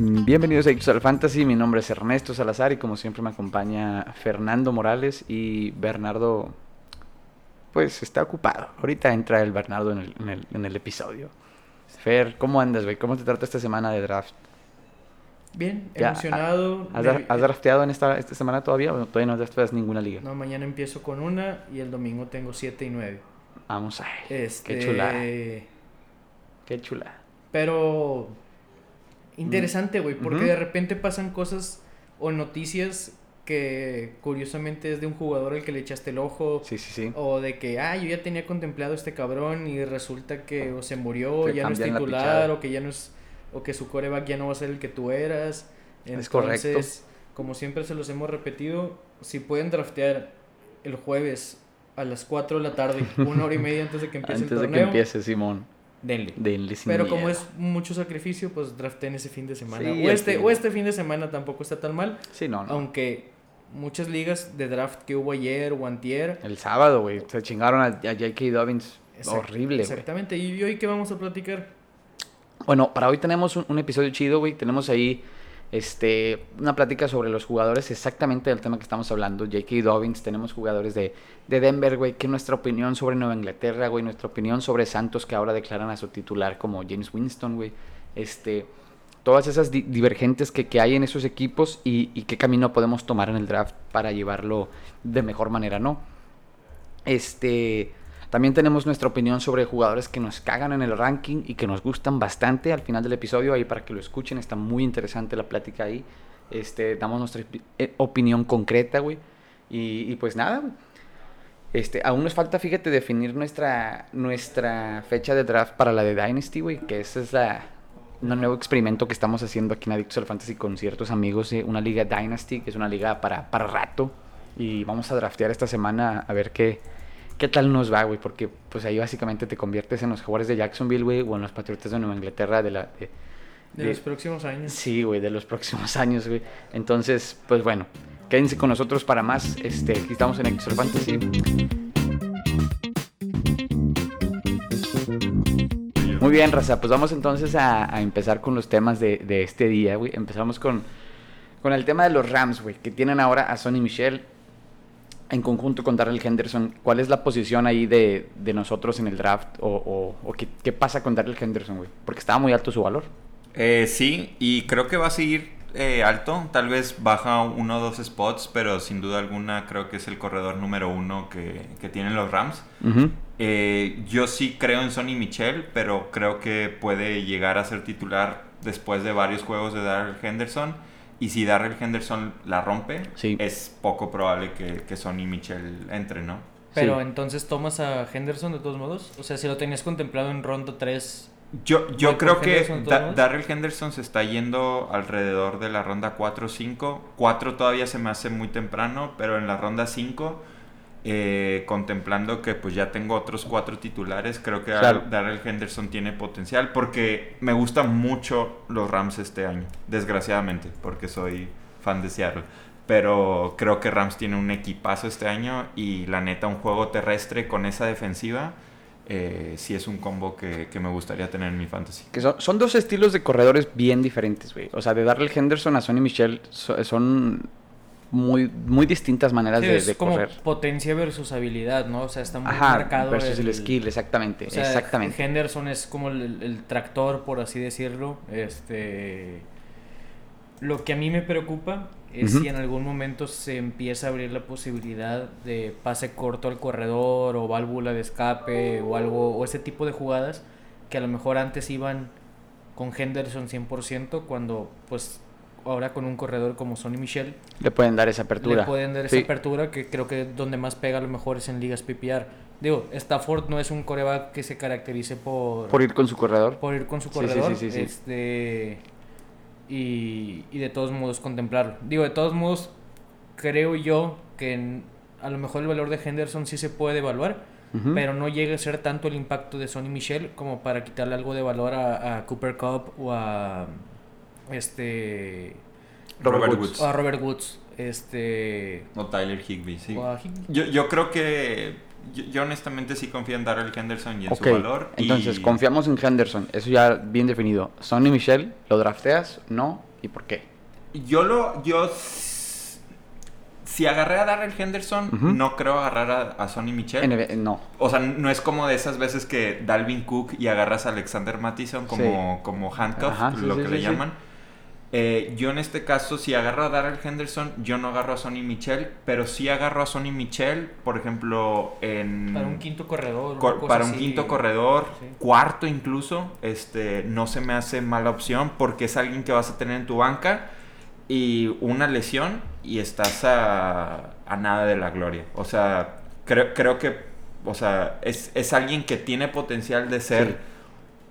Bienvenidos a Ixal Fantasy, mi nombre es Ernesto Salazar y como siempre me acompaña Fernando Morales y Bernardo, pues está ocupado. Ahorita entra el Bernardo en el, en el, en el episodio. Fer, ¿cómo andas, güey? ¿Cómo te trata esta semana de draft? Bien, Ya, emocionado. ¿Has, has drafteado en esta, esta semana todavía o todavía no drafteas ninguna liga? No, mañana empiezo con una y el domingo tengo 7 y 9. Vamos a Este, Qué chula. Qué chula. Pero interesante, güey, porque de repente pasan cosas o noticias que curiosamente es de un jugador al que le echaste el ojo. Sí, sí, sí. O de que, ah, yo ya tenía contemplado este cabrón y resulta que o se murió, Que ya no es titular, o que ya no es, o que su coreback ya no va a ser el que tú eras. Es correcto. Entonces, como siempre se los hemos repetido, si pueden draftear el jueves a las 4 de la tarde, una hora y media antes de que empiece Antes el de torneo, que empiece, Simón. Denle. Denle sin Pero como es mucho sacrificio, pues draften ese fin de semana. Sí, o, este, fin. o este fin de semana tampoco está tan mal, Sí, no, no. aunque muchas ligas de draft que hubo ayer o antier, El sábado, güey. Se chingaron a, a J.K. Dobbins. Exact- Horrible, güey. Exactamente. ¿Y hoy qué vamos a platicar? Bueno, para hoy tenemos un, un episodio chido, güey. Tenemos ahí este, una plática sobre los jugadores exactamente del tema que estamos hablando. J.K. Dobbins, tenemos jugadores de, de Denver, güey. Que nuestra opinión sobre Nueva Inglaterra, güey. Nuestra opinión sobre Santos, que ahora declaran a su titular como James Winston, güey. Este, todas esas di- divergentes que, que hay en esos equipos y, y qué camino podemos tomar en el draft para llevarlo de mejor manera, ¿no? Este. También tenemos nuestra opinión sobre jugadores que nos cagan en el ranking y que nos gustan bastante al final del episodio, ahí para que lo escuchen, está muy interesante la plática ahí. Este, damos nuestra eh, opinión concreta, güey. Y, y pues nada, güey. Este, aún nos falta, fíjate, definir nuestra, nuestra fecha de draft para la de Dynasty, güey, que ese es la, un nuevo experimento que estamos haciendo aquí en Adictos al Fantasy con ciertos amigos, de una liga Dynasty, que es una liga para, para rato. Y vamos a draftear esta semana a ver qué, qué tal nos va, güey, porque pues ahí básicamente te conviertes en los jugadores de Jacksonville, güey, o en los Patriotas de Nueva Inglaterra de la... de- De, de- los próximos años. Sí, güey, de los próximos años, güey. Entonces, pues bueno, quédense con nosotros para más. Este, aquí estamos en Extra Fantasy. Muy bien, Raza, pues vamos entonces a, a empezar con los temas de, de este día, güey. Empezamos con, con el tema de los Rams, güey, que tienen ahora a Sonny Michel en conjunto con Darrell Henderson. ¿Cuál es la posición ahí de, de nosotros en el draft? ¿O, o- o qué, qué pasa con Darrell Henderson, güey? Porque estaba muy alto su valor. Eh, sí, y creo que va a seguir eh, alto. Tal vez baja uno o dos spots, pero sin duda alguna creo que es el corredor número uno que, que tienen los Rams. Eh, yo sí creo en Sonny Michel, pero creo que puede llegar a ser titular después de varios juegos de Darrell Henderson. Y si Darrell Henderson la rompe, Sí. es poco probable que, que Sonny Michel entre, ¿no? Pero Sí. entonces tomas a Henderson de todos modos. O sea, si lo tenías contemplado en ronda 3. Yo, yo creo que Henderson, Da-. Darrell Henderson se está yendo alrededor de la ronda 4 o 5. 4 todavía se me hace muy temprano, pero en la ronda 5, eh, contemplando que pues ya tengo otros 4 titulares, creo que Claro. Darrell Henderson tiene potencial porque me gustan mucho los Rams este año, desgraciadamente, porque soy fan de Seattle. Pero creo que Rams tiene un equipazo este año y la neta un juego terrestre con esa defensiva eh, sí es un combo que, que me gustaría tener en mi fantasy. Que son, son dos estilos de corredores bien diferentes, güey. O sea, de darle el Henderson a Sonny Michel so- son muy, muy distintas maneras Sí, de, es de como correr. potencia versus habilidad, ¿no? O sea, está muy Ajá, marcado. versus el, skill, exactamente. o sea, exactamente. Henderson es como el, el tractor, por así decirlo. Este. Lo que a mí me preocupa es si en algún momento se empieza a abrir la posibilidad de pase corto al corredor o válvula de escape o algo, o ese tipo de jugadas que a lo mejor antes iban con Henderson 100% cuando pues ahora con un corredor como Sonny Michel Le pueden dar esa apertura. le pueden dar esa apertura que creo que donde más pega a lo mejor es en ligas PPR. Digo, Stafford no es un coreback que se caracterice por, Por ir con su corredor. por ir con su corredor. sí, sí, sí. Este, y, y de todos modos contemplarlo. Digo, de todos modos, creo yo que en- a lo mejor el valor de Henderson sí se puede evaluar, pero no llega a ser tanto el impacto de Sonny Michel como para quitarle algo de valor a, a Cooper Cup o a este Robert Robert Woods. Woods. o a Robert Woods. Este O Tyler Higby, sí. o a Hig- Yo, yo creo que. Yo, yo honestamente sí confío en Darrell Henderson y en su valor. y- entonces confiamos en Henderson. Eso ya bien definido. Sonny Michel, ¿lo drafteas? ¿No? ¿Y por qué? Yo lo. Yo. Si agarré a Darrell Henderson, no creo agarrar a, a Sonny Michel. NB no. O sea, no es como de esas veces que Dalvin Cook y agarras a Alexander Mattison como, como handcuff, Ajá, sí, lo sí, que sí, le sí. llaman. Eh, yo en este caso, si agarro a Darrell Henderson, yo no agarro a Sonny Michel, pero sí agarro a Sonny Michel, por ejemplo, en... Para un quinto corredor. para un así. quinto corredor, Sí. cuarto incluso, este, no se me hace mala opción porque es alguien que vas a tener en tu banca y una lesión y estás a, a nada de la gloria. O sea, creo, creo que, o sea, es, es alguien que tiene potencial de ser Sí.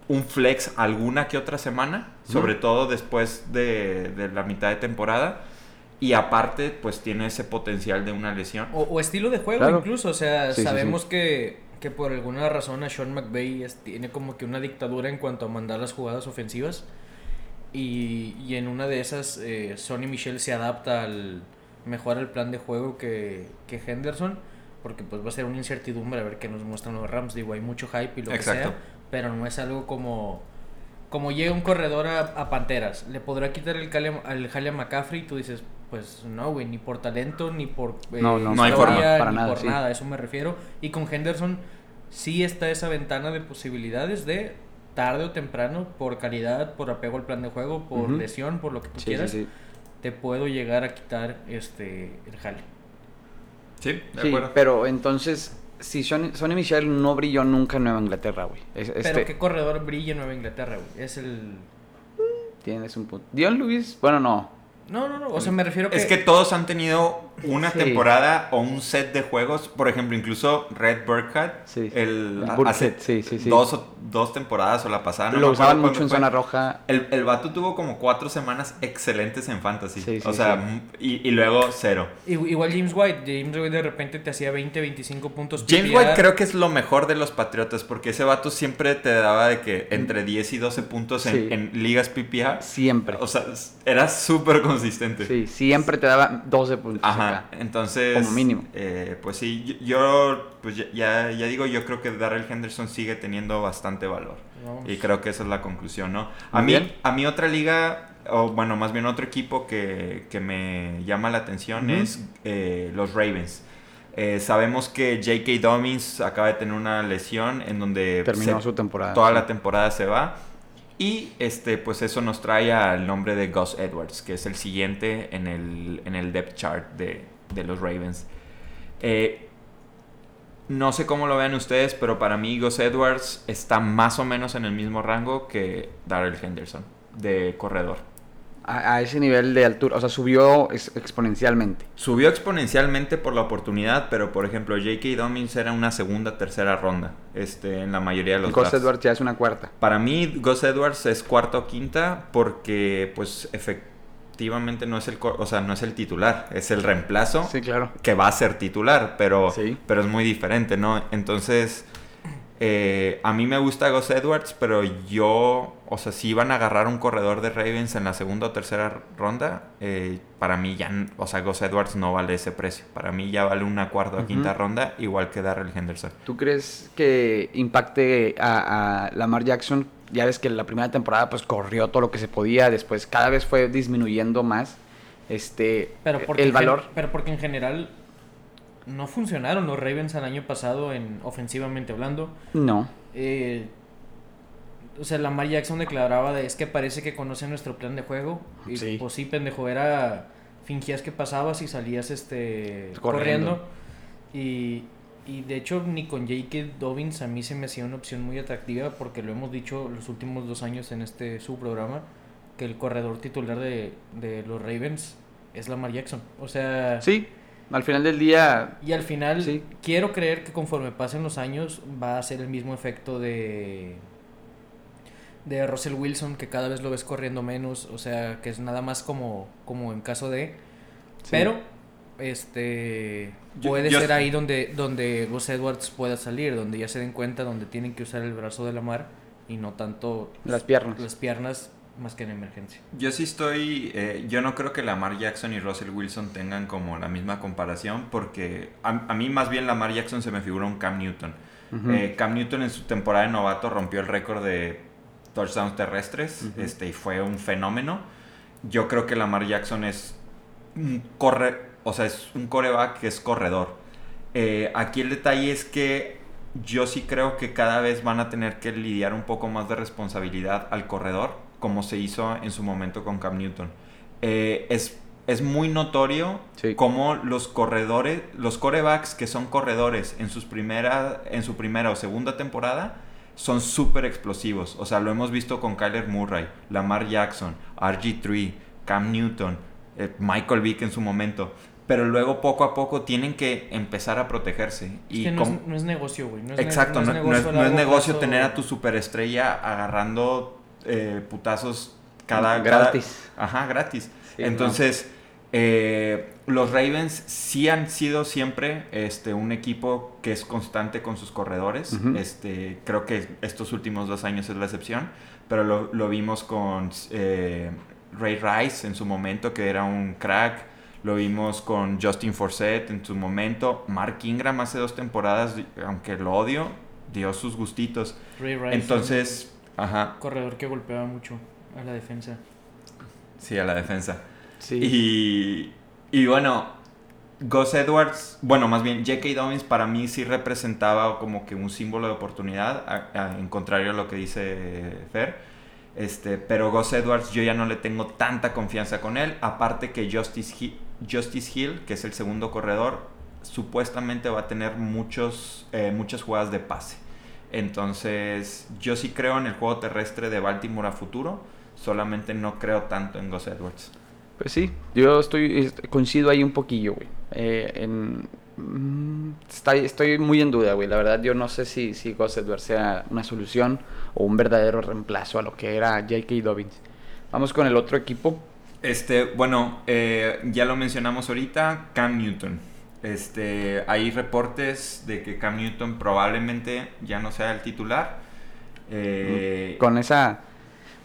un flex alguna que otra semana, sobre todo después de, de la mitad de temporada. Y aparte, pues tiene ese potencial de una lesión. O, o estilo de juego Claro. incluso, o sea, Sí, sí, sabemos Que, que por alguna razón a Sean McVay es- tiene como que una dictadura en cuanto a mandar las jugadas ofensivas y, y en una de esas eh, Sonny Michel se adapta al mejor al plan de juego que, que Henderson porque pues va a ser una incertidumbre a ver qué nos muestran los Rams, digo, hay mucho hype y lo Exacto. que sea, pero no es algo como como llega un corredor a, a Panteras, ¿le podrá quitar el jale, al jale a McCaffrey? Y tú dices, pues no, güey, ni por talento, ni por eh, No, no, no hay historia, forma, para ni nada, por sí. nada, a eso me refiero. Y con Henderson sí está esa ventana de posibilidades de tarde o temprano, por calidad, por apego al plan de juego, por lesión, por lo que tú Sí, quieras, sí, sí. te puedo llegar a quitar este el jale. Sí, de Sí, acuerdo. pero entonces, si Sonny, Michel no brilló nunca en Nueva Inglaterra, güey. Es- Pero este, qué corredor brilla en Nueva Inglaterra, güey. Es el... Tienes un punto. Dion Lewis, bueno, no. No, no, no. O sea, me refiero que... Es que todos han tenido una Sí. temporada o un set de juegos. Por ejemplo, incluso Red Burkhead. Sí. El, El hace sí, sí, sí. Dos, o- dos temporadas o la pasada. no lo usaban mucho en fue. zona roja. El, el vato tuvo como cuatro semanas excelentes en fantasy. Sí, sí, o sea, y, y luego cero. Igu- Igual James White. James White de repente te hacía 20, 25 puntos. James PPR. White creo que es lo mejor de los Patriotas porque ese vato siempre te daba de que entre 10 y 12 puntos en, Sí. en ligas PPA. Siempre. O sea, era súper consistente. Sí, siempre te daba 12 puntos. Ajá, entonces... Como mínimo. eh, pues sí, yo, pues ya, ya, digo, yo creo que Darrell Henderson sigue teniendo bastante valor. Vamos. Y creo que esa es la conclusión, ¿no? A Muy mí, bien. a mí otra liga, o bueno, más bien otro equipo que, que me llama la atención es eh, los Ravens. Eh, sabemos que J.K. Dobbins acaba de tener una lesión en donde Terminó se- su temporada. toda sí. la temporada se va. Y este, pues eso nos trae al nombre de Gus Edwards, que es el siguiente en el, en el depth chart de, de los Ravens. Eh, no sé cómo lo vean ustedes, pero para mí Gus Edwards está más o menos en el mismo rango que Darrell Henderson de corredor. A, a ese nivel de altura, o sea, subió ex- exponencialmente. Subió exponencialmente por la oportunidad, pero por ejemplo J.K. Dobbins era una segunda, tercera ronda este, en la mayoría de los Gus drafts. Edwards ya es una cuarta. Para mí, Gus Edwards es cuarta o quinta porque, pues, efectivamente no es el, o sea, no es el titular, es el reemplazo Sí, claro. que va a ser titular, pero, Sí. pero es muy diferente, ¿no? Entonces, eh, a mí me gusta Gus Edwards, pero yo, o sea, si iban a agarrar un corredor de Ravens en la segunda o tercera ronda, eh, para mí ya, o sea, Gus Edwards no vale ese precio. Para mí ya vale una cuarta o quinta ronda, igual que Darrell Henderson. ¿Tú crees que impacte a, a Lamar Jackson? Ya ves que la primera temporada pues corrió todo lo que se podía, después cada vez fue disminuyendo más este Pero porque, el gen- valor. pero porque en general no funcionaron los Ravens el año pasado en ofensivamente hablando. No. Eh, o sea, Lamar Jackson declaraba de es que parece que conoce nuestro plan de juego. Y Sí. pues sí, pendejo, era fingías que pasabas y salías este Corriendo. corriendo. Y, y de hecho ni con J.K. Dobbins a mí se me hacía una opción muy atractiva porque lo hemos dicho los últimos dos años en este su programa que el corredor titular de, de los Ravens es Lamar Jackson. O sea, Sí, al final del día y al final, Sí. quiero creer que conforme pasen los años va a ser el mismo efecto de de Russell Wilson, que cada vez lo ves corriendo menos, o sea, que es nada más como, como en caso de... Sí. Pero, este, Yo- puede yo- ser ahí donde, donde Gus Edwards pueda salir, donde ya se den cuenta, donde tienen que usar el brazo de la mar y no tanto las piernas. las piernas más que en emergencia. Yo sí estoy, eh, yo no creo que Lamar Jackson y Russell Wilson tengan como la misma comparación porque a, a mí más bien Lamar Jackson se me figura un Cam Newton. Eh, Cam Newton en su temporada de novato rompió el récord de touchdowns terrestres este, y fue un fenómeno. yo creo que Lamar Jackson es un corre, o sea, es un coreback que es corredor. Eh, aquí el detalle es que yo sí creo que cada vez van a tener que lidiar un poco más de responsabilidad al corredor, como se hizo en su momento con Cam Newton. Eh, es, es muy notorio Sí. cómo los corredores, los corebacks que son corredores en, sus primera, en su primera o segunda temporada, son súper explosivos. O sea, lo hemos visto con Kyler Murray, Lamar Jackson, RG3, Cam Newton, eh, Michael Vick en su momento. Pero luego poco a poco tienen que empezar a protegerse. Es Y que no es, com- no es negocio, güey. No es ne- Exacto, no, no es, negocio a no es largo negocio plazo. tener a tu superestrella agarrando eh, putazos cada... Gratis. cada- ajá, gratis. Sí, Entonces, eh, los Ravens sí han sido siempre este, un equipo que es constante con sus corredores. Este, creo que estos últimos dos años es la excepción, pero lo, lo vimos con eh, Ray Rice en su momento, que era un crack. Lo vimos con Justin Forsett en su momento. Mark Ingram hace dos temporadas, aunque lo odio, dio sus gustitos. Ray Rice, Entonces, ajá, corredor que golpeaba mucho a la defensa. sí, a la defensa. Sí. Y, y bueno, Gus Edwards, bueno, más bien J.K. Dobbins para mí sí representaba como que un símbolo de oportunidad, a- a- en contrario a lo que dice Fer. Este, pero Gus Edwards yo ya no le tengo tanta confianza con él. Aparte que Justice Hill, Justice Hill que es el segundo corredor, supuestamente va a tener muchos, eh, muchas jugadas de pase. Entonces, yo sí creo en el juego terrestre de Baltimore a futuro. Solamente no creo tanto en Gus Edwards. Pues sí, yo estoy, est- coincido ahí un poquillo, güey. Eh, en, mm, está- estoy muy en duda, güey. La verdad, yo no sé si, si Gus Edwards sea una solución o un verdadero reemplazo a lo que era J.K. Dobbins. Vamos con el otro equipo. Este, bueno, eh, ya lo mencionamos ahorita, Cam Newton. Este, hay reportes de que Cam Newton probablemente ya no sea el titular. Eh, Con esa,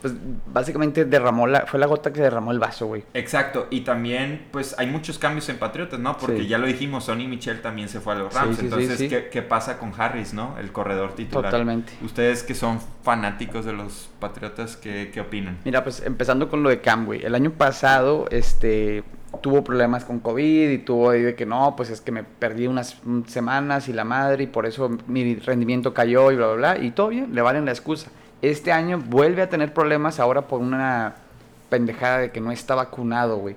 pues básicamente derramó la, fue la gota que derramó el vaso, güey. Exacto, y también pues hay muchos cambios en Patriotas, ¿no? Porque Sí. ya lo dijimos, Sonny Michel también se fue a los Rams. sí, sí, Entonces, sí. ¿qué, qué pasa con Harris, no? El corredor titular. Totalmente. Ustedes que son fanáticos de los Patriotas, ¿qué, qué opinan? Mira, pues empezando con lo de Cam, güey. El año pasado, este, tuvo problemas con COVID y tuvo ahí de que no, pues es que me perdí unas semanas y la madre y por eso mi rendimiento cayó y bla, bla, bla. Y todo bien, le valen la excusa. Este año vuelve a tener problemas ahora por una pendejada de que no está vacunado, güey.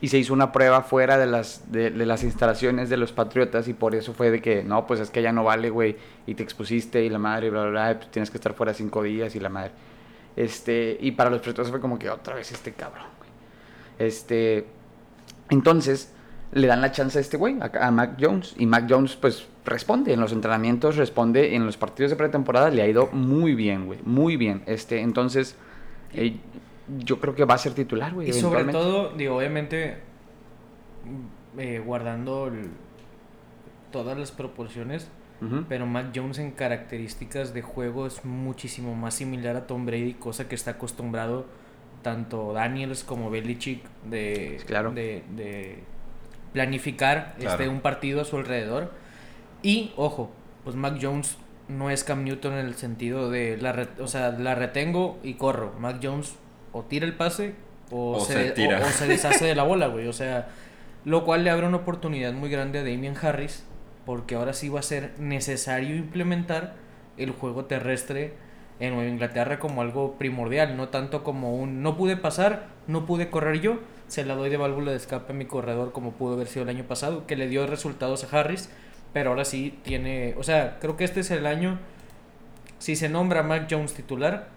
Y se hizo una prueba fuera de las, de, de las instalaciones de los Patriotas y por eso fue de que, no, pues es que ya no vale, güey, y te expusiste y la madre, y bla, bla, bla, y pues tienes que estar fuera cinco días y la madre. Este, y para los Patriotas fue como que otra vez este cabrón, güey. Este, entonces le dan la chance a este güey, a, a Mac Jones, y Mac Jones pues responde en los entrenamientos, responde en los partidos de pretemporada, le ha ido muy bien, güey, muy bien. Este, entonces, eh, yo creo que va a ser titular, güey. Y sobre todo, digo, obviamente, mm, eh, guardando el- todas las proporciones, pero Mac Jones en características de juego es muchísimo más similar a Tom Brady, cosa que está acostumbrado tanto Daniels como Belichick de, Claro. de, de planificar Claro. este, un partido a su alrededor. Y, ojo, pues Mac Jones no es Cam Newton en el sentido de, la o sea, la retengo y corro. Mac Jones o tira el pase o, O se, se de- tira. o- o se deshace de la bola, güey. O sea, lo cual le abre una oportunidad muy grande a Damian Harris porque ahora sí va a ser necesario implementar el juego terrestre en Nueva Inglaterra como algo primordial, no tanto como un no pude pasar, no pude correr yo, se la doy de válvula de escape a mi corredor como pudo haber sido el año pasado, que le dio resultados a Harris, pero ahora sí tiene, o sea, creo que este es el año, si se nombra Mac Jones titular,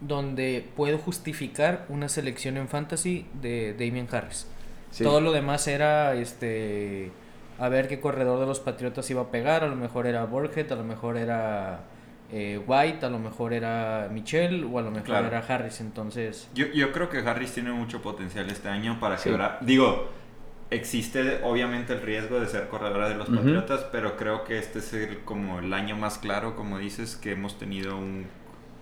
donde puedo justificar una selección en fantasy de Damian Harris. Sí. Todo lo demás era este a ver qué corredor de los Patriotas iba a pegar, a lo mejor era Borget, a lo mejor era eh, White, a lo mejor era Michelle o a lo mejor Claro. era Harris, entonces Yo, yo creo que Harris tiene mucho potencial este año para Sí. quebrar. Digo, existe obviamente el riesgo de ser corredora de los. Patriotas, pero creo que este es el, como el año más claro, como dices, que hemos tenido un,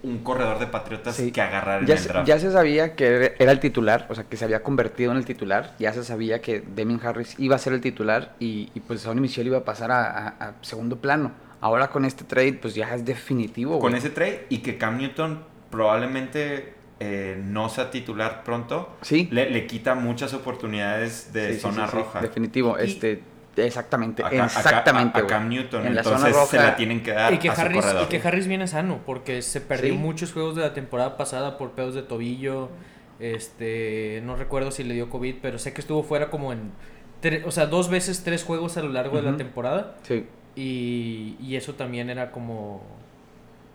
un corredor de Patriotas Sí. que agarrar en Ya el se, draft. ya se sabía que era el titular, o sea, que se había convertido en el titular. Ya se sabía que Demian Harris iba a ser el titular y, y pues Sonny Michel iba a pasar a, a- a segundo plano. Ahora con este trade, pues ya es definitivo. Con ese trade y que Cam Newton probablemente eh, no sea titular pronto, Sí. le, le quita muchas oportunidades de Sí, zona sí, sí, roja. Definitivo, Y- este, exactamente, A a exactamente, a. Cam Newton. En la Entonces zona roja. se la tienen que dar Y que, a su Harris, y que Harris viene sano, porque se perdió Sí. muchos juegos de la temporada pasada por pedos de tobillo. Este, no recuerdo si le dio COVID, pero sé que estuvo fuera como en, tre- o sea, dos veces tres juegos a lo largo de la temporada. Sí. Y, y eso también era como,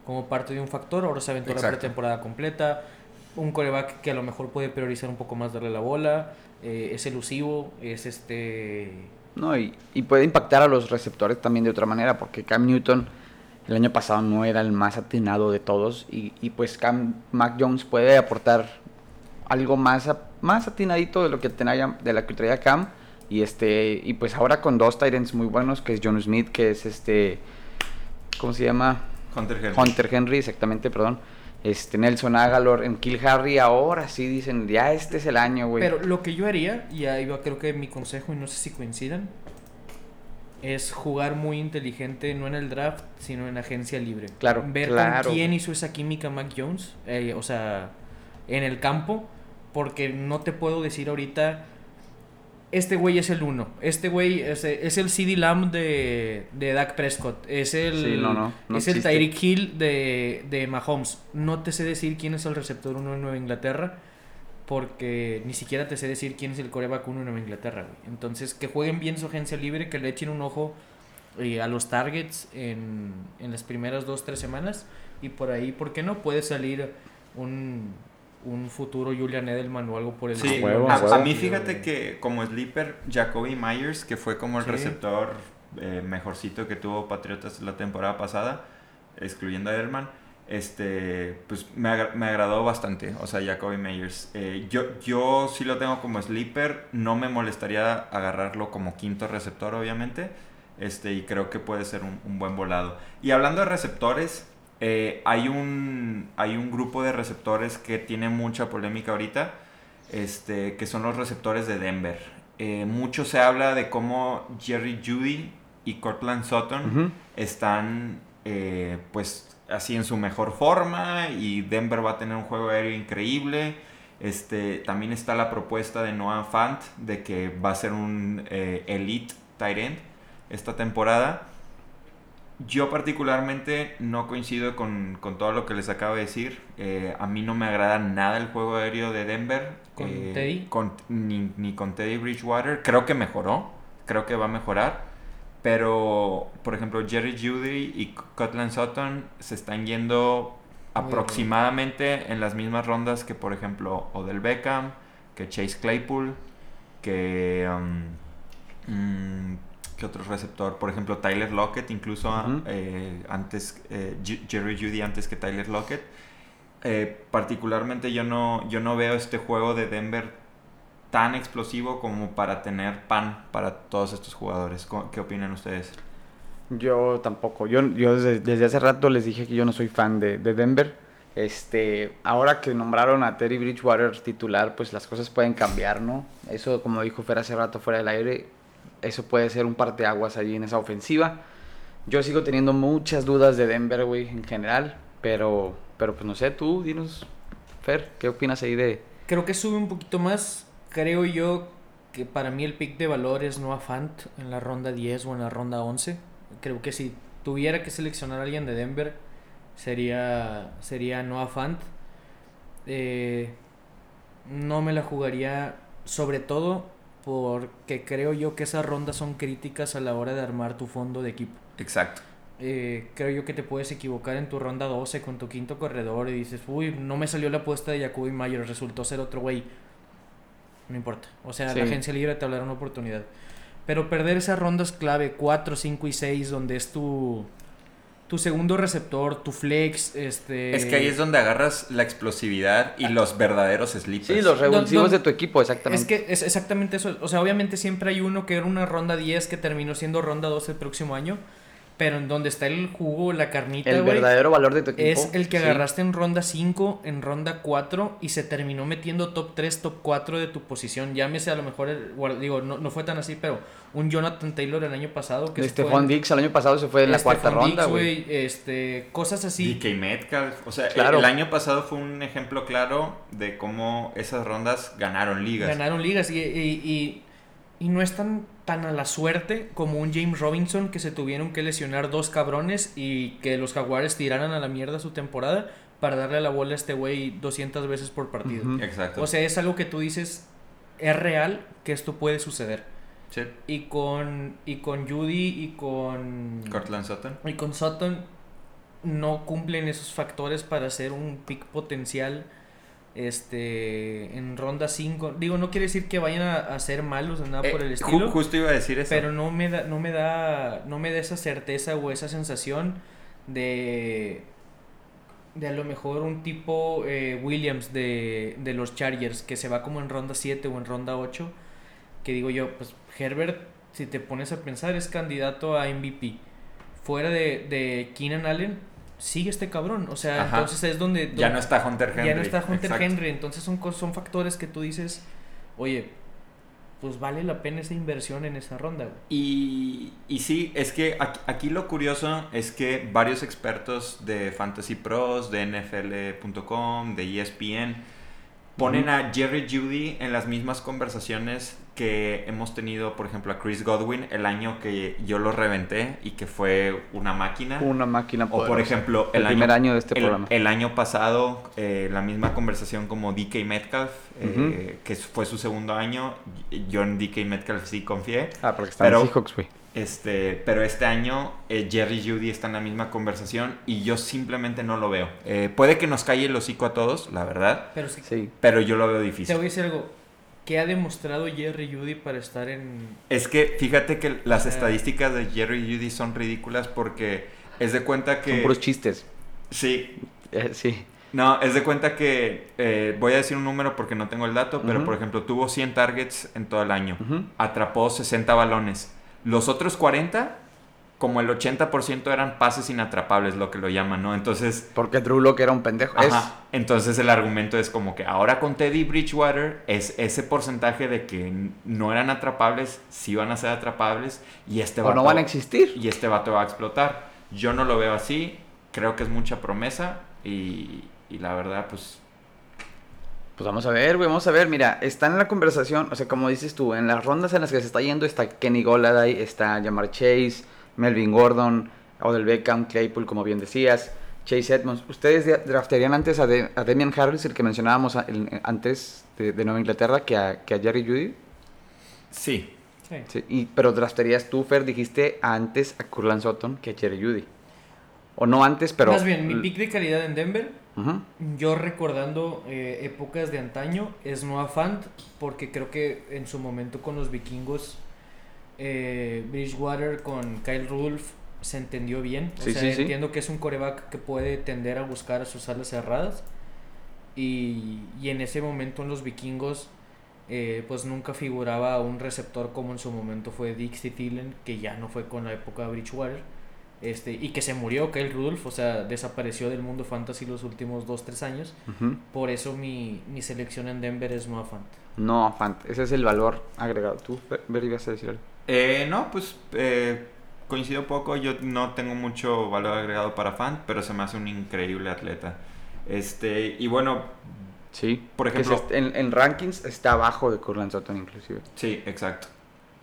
como parte de un factor. Ahora se aventó la Exacto. pretemporada completa. Un coreback que a lo mejor puede priorizar un poco más darle la bola. eh, es elusivo, es este... No, y, y puede impactar a los receptores también de otra manera, porque Cam Newton el año pasado no era el más atinado de todos, y, y pues Cam Mac Jones puede aportar algo más, a- más atinadito de lo que tenía, de la que traía Cam, y este, y pues ahora con dos Titans muy buenos, que es John Smith, que es este, ¿cómo se llama? Hunter Henry. Hunter Henry, exactamente, perdón. Este, Nelson Agalor, en Kill Harry, ahora sí dicen, ya este es el año, güey. Pero lo que yo haría, y ahí va creo que mi consejo, y no sé si coincidan, es jugar muy inteligente, no en el draft, sino en agencia libre. Claro, Ver claro. con quién hizo esa química Mac Jones, eh, o sea, en el campo, porque no te puedo decir ahorita, este güey es el uno, este güey es, es el CD Lamb de, de Dak Prescott, es el, Sí, no, no, no es el. Tyreek Hill de, de Mahomes. No te sé decir quién es el receptor uno en Nueva Inglaterra porque ni siquiera te sé decir quién es el coreback uno en Nueva Inglaterra, güey. Entonces, que jueguen bien su agencia libre, que le echen un ojo eh, a los targets en, en las primeras dos, tres semanas. Y por ahí, ¿por qué no? Puede salir un, un futuro Julian Edelman o algo por el Sí, estilo. huevo, a, huevo. a mí fíjate que como sleeper, Jacoby Myers, que fue como el Sí. receptor eh, mejorcito que tuvo Patriotas la temporada pasada, excluyendo a Edelman, este, pues me, agra- me agradó bastante, o sea, Jacoby Myers. Eh, yo, yo sí lo tengo como sleeper, no me molestaría agarrarlo como quinto receptor, obviamente, este, y creo que puede ser un, un buen volado. Y hablando de receptores, eh, hay, un, hay un grupo de receptores que tiene mucha polémica ahorita, este, que son los receptores de Denver. Eh, mucho se habla de cómo Jerry Judy y Cortland Sutton están eh, pues así en su mejor forma y Denver va a tener un juego aéreo increíble. Este, también está la propuesta de Noah Fant de que va a ser un elite tight end esta temporada. Yo particularmente no coincido con, con todo lo que les acabo de decir. Eh, a mí no me agrada nada el juego aéreo de Denver. ¿Con Eh, Teddy? con- ni, ni con Teddy Bridgewater. Creo que mejoró. Creo que va a mejorar. Pero, por ejemplo, Jerry Judy y Cortland Sutton se están yendo Muy aproximadamente en las mismas rondas que, por ejemplo, Odell Beckham, que Chase Claypool, que... um, mm, ¿Qué otro receptor? Por ejemplo, Tyler Lockett, incluso Ujú. eh, antes, eh, Jerry Judy antes que Tyler Lockett. Eh, particularmente yo no, yo no veo este juego de Denver tan explosivo como para tener pan para todos estos jugadores. ¿Qué opinan ustedes? Yo tampoco. Yo, yo desde, desde hace rato les dije que yo no soy fan de, de Denver. Este, ahora que nombraron a Terry Bridgewater titular, pues las cosas pueden cambiar, ¿no? Eso, como dijo Fer hace rato fuera del aire, eso puede ser un parteaguas allí en esa ofensiva. Yo sigo teniendo muchas dudas de Denver, güey, en general. Pero, pero pues no sé, tú, dinos, Fer, ¿qué opinas ahí de...? Creo que sube un poquito más. Creo yo que para mí el pick de valor es Noah Fant en la ronda 10 o en la ronda 11. Creo que si tuviera que seleccionar a alguien de Denver, sería, sería Noah Fant. Eh, no me la jugaría sobre todo porque creo yo que esas rondas son críticas a la hora de armar tu fondo de equipo. Exacto. Eh, creo yo que te puedes equivocar en tu ronda 12 con tu quinto corredor y dices, uy, no me salió la apuesta de Jacoby Mayer, resultó ser otro güey. No importa. O sea, Sí. la agencia libre te hablará una oportunidad. Pero perder esas rondas clave 4, 5 y 6, donde es tu, tu segundo receptor, tu flex, este... Es que ahí es donde agarras la explosividad y los verdaderos sleepers. Sí, los revulsivos de tu equipo, exactamente. Es que es exactamente eso. O sea, obviamente siempre hay uno que era una ronda 10 que terminó siendo ronda 12 el próximo año. Pero en donde está el jugo, la carnita, El güey, verdadero valor de tu equipo. es el que sí. agarraste en ronda 5, en ronda 4 y se terminó metiendo top 3, top 4 de tu posición. Llámese a lo mejor, el- bueno, digo, no, no fue tan así, pero un Jonathan Taylor el año pasado que Stephon en- Diggs el año pasado se fue en la cuarta ronda, güey. Este, cosas así. DK Metcalf. O sea, el- Claro. el año pasado fue un ejemplo claro de cómo esas rondas ganaron ligas. Ganaron ligas y, y, y, y no están tan a la suerte como un James Robinson que se tuvieron que lesionar dos cabrones y que los jaguares tiraran a la mierda su temporada para darle la bola a este güey 200 veces por partido. Exacto. O sea, es algo que tú dices, es real que esto puede suceder. Sí. Y con, y con Judy y con... Cortland Sutton. Y con Sutton no cumplen esos factores para ser un pick potencial este en ronda 5. Digo, no quiere decir que vayan a, a ser malos o nada por Eh, el ju- estilo, justo iba a decir eso. pero no me da no me da no me da esa certeza o esa sensación de de a lo mejor un tipo eh, Williams de, de los Chargers que se va como en ronda 7 o en ronda 8 que digo yo, pues Herbert si te pones a pensar es candidato a MVP. Fuera de, de Keenan Allen sigue este cabrón, o sea, Ajá. entonces es donde, ya no está Hunter Henry. ya no está Hunter Exacto. Henry, entonces son, son factores que tú dices, oye, pues vale la pena esa inversión en esa ronda. güey. Y, y sí, es que aquí, aquí lo curioso es que varios expertos de Fantasy Pros, de NFL.com, de ESPN, ponen a Jerry Judy en las mismas conversaciones que hemos tenido, por ejemplo, a Chris Godwin el año que yo lo reventé y que fue una máquina. Una máquina O por poderosa. ejemplo, el, el, primer año, año de este el, programa. el año pasado, eh, la misma conversación como DK Metcalf, eh, que fue su segundo año. Yo en DK Metcalf sí confié. ah, porque están los pero- Seahawks, güey. Este, pero este año eh, Jerry Judy está en la misma conversación y yo simplemente no lo veo. Eh, puede que nos calle el hocico a todos, la verdad, Pero sí, Sí. pero yo lo veo te difícil. voy a decir algo, ¿qué ha demostrado Jerry Judy para estar en... Es que fíjate que las Eh. estadísticas de Jerry Judy son ridículas porque es de cuenta que... Son puros chistes. Sí, Eh, sí. No, es de cuenta que eh, voy a decir un número porque no tengo el dato, pero por ejemplo tuvo 100 targets en todo el año, atrapó 60 balones. Los otros 40, como el 80% eran pases inatrapables, lo que lo llaman, ¿no? Entonces, Porque Drew Lock era un pendejo. ajá, entonces el argumento es como que ahora con Teddy Bridgewater es ese porcentaje de que no eran atrapables, sí van a ser atrapables y este Es, o no vato- van a existir. y este vato va a explotar. Yo no lo veo así, creo que es mucha promesa y, y la verdad, pues Pues vamos a ver, güey, vamos a ver. Mira, está en la conversación, o sea, como dices tú, en las rondas en las que se está yendo está Kenny Goladay, está Jamar Chase, Melvin Gordon, Odell Beckham, Claypool, como bien decías, Chase Edmonds. ¿Ustedes dra- draftarían antes a, De- a Damian Harris, el que mencionábamos antes de, de Nueva Inglaterra, que a, que a Jerry Judy? sí. Sí. Sí, y, pero draftarías tú, Fer, dijiste antes a Curlan Sutton que a Jerry Judy. O no antes, pero... Más bien, mi pick de calidad en Denver, yo recordando eh, épocas de antaño, es Noah Fant, porque creo que en su momento con los vikingos, eh, Bridgewater con Kyle Rudolph se entendió bien. O Sí, sea, sí, sí. entiendo que es un coreback que puede tender a buscar a sus alas cerradas. Y, y en ese momento en los vikingos, eh, pues nunca figuraba un receptor como en su momento fue Dixie Thielen, que ya no fue con la época de Bridgewater. Este, y que se murió Kyle Rudolph, o sea, desapareció del mundo fantasy los últimos 2-3 años. Por eso mi, mi selección en Denver es Noah Fant. No, Fant, ese es el valor agregado. ¿Tú, Ver, ibas a decir algo? Eh, no, pues eh, coincido poco. Yo no tengo mucho valor agregado para Fan, pero se me hace un increíble atleta. Este, y bueno, Sí. Por ejemplo- se- en, en rankings está abajo de Curland Sutton inclusive. sí, exacto.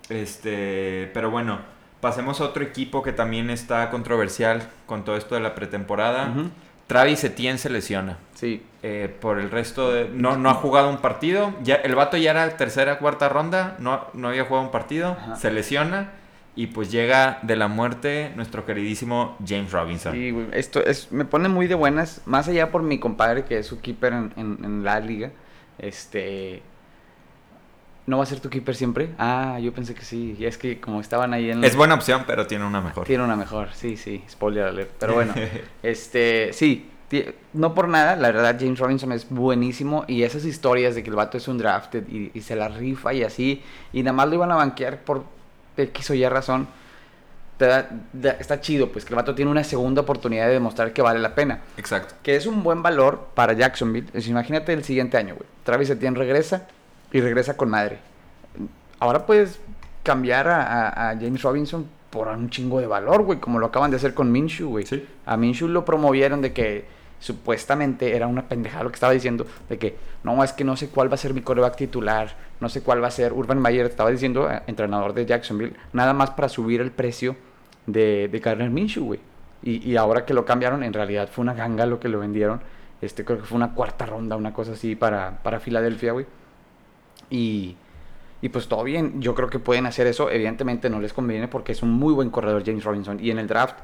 Este, pero bueno, pasemos a otro equipo que también está controversial con todo esto de la pretemporada. Ujú. Travis Etienne se lesiona. Sí. Eh, por el resto de... No, no ha jugado un partido. Ya, el vato ya era tercera, cuarta ronda. No, no había jugado un partido. Ajá. Se lesiona. Y pues llega de la muerte nuestro queridísimo James Robinson. Sí, güey, Esto es, me pone muy de buenas, más allá por mi compadre que es su keeper en, en- en la liga. Este. ¿No va a ser tu keeper siempre? Ah, yo pensé que sí. Y es que como estaban ahí en. Es buena opción, pero tiene una mejor. Tiene una mejor, sí, sí. Spoiler alert. Pero bueno, este, sí. No por nada, la verdad James Robinson es buenísimo y esas historias de que el vato es un drafted y, y se la rifa y así y nada más lo iban a banquear por X o Y razón. te da- da- está chido, pues que el vato tiene una segunda oportunidad de demostrar que vale la pena. Exacto. Que es un buen valor para Jacksonville. Imagínate el siguiente año, güey. Travis Etienne regresa y regresa con madre. Ahora puedes cambiar a, a- a James Robinson por un chingo de valor, güey, como lo acaban de hacer con Minshew, güey. Sí. A Minshew lo promovieron de que supuestamente era una pendejada lo que estaba diciendo, de que no, es que no sé cuál va a ser mi coreback titular, no sé cuál va a ser. Urban Meyer estaba diciendo, eh, entrenador de Jacksonville, nada más para subir el precio de, de Gardner Minshew, güey. Y, y ahora que lo cambiaron, en realidad fue una ganga lo que lo vendieron. Este, creo que fue una cuarta ronda, una cosa así para, para Filadelfia, güey. Y, y pues todo bien, yo creo que pueden hacer eso. Evidentemente no les conviene porque es un muy buen corredor James Robinson. Y en el draft,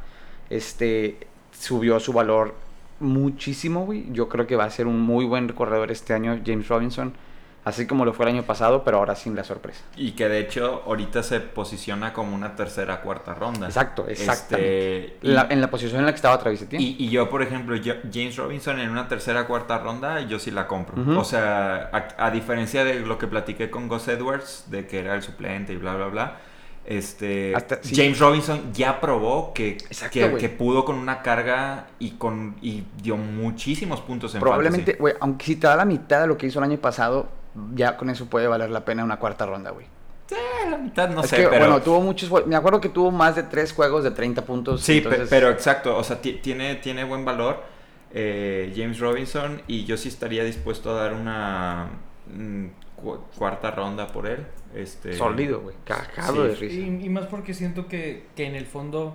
este, subió su valor muchísimo, güey. Yo creo que va a ser un muy buen corredor este año James Robinson. Así como lo fue el año pasado, pero ahora sin la sorpresa. Y que de hecho ahorita se posiciona como una tercera cuarta ronda. Exacto, exactamente. Este, y, La- en la posición en la que estaba Travis Etienne. y- y yo, por ejemplo, yo- James Robinson en una tercera cuarta ronda, yo sí la compro. O sea, a, a diferencia de lo que platiqué con Gus Edwards, de que era el suplente y bla, bla, bla. Este, Hasta- sí. James Robinson ya probó que, Exacto, que, pudo con una carga y con y dio muchísimos puntos en Probablemente, güey, aunque si te da la mitad de lo que hizo el año pasado, ya con eso puede valer la pena una cuarta ronda, güey. Eh, la mitad no es sé, que, pero bueno, tuvo muchos, me acuerdo que tuvo más de tres juegos de 30 puntos. Sí, entonces- pero exacto, o sea, ti- tiene, tiene buen valor eh, James Robinson y yo sí estaría dispuesto a dar una mm, cu- cuarta ronda por él. Este, Sólido, güey, cagado Sí. de risa. Y, y más porque siento que, que en el fondo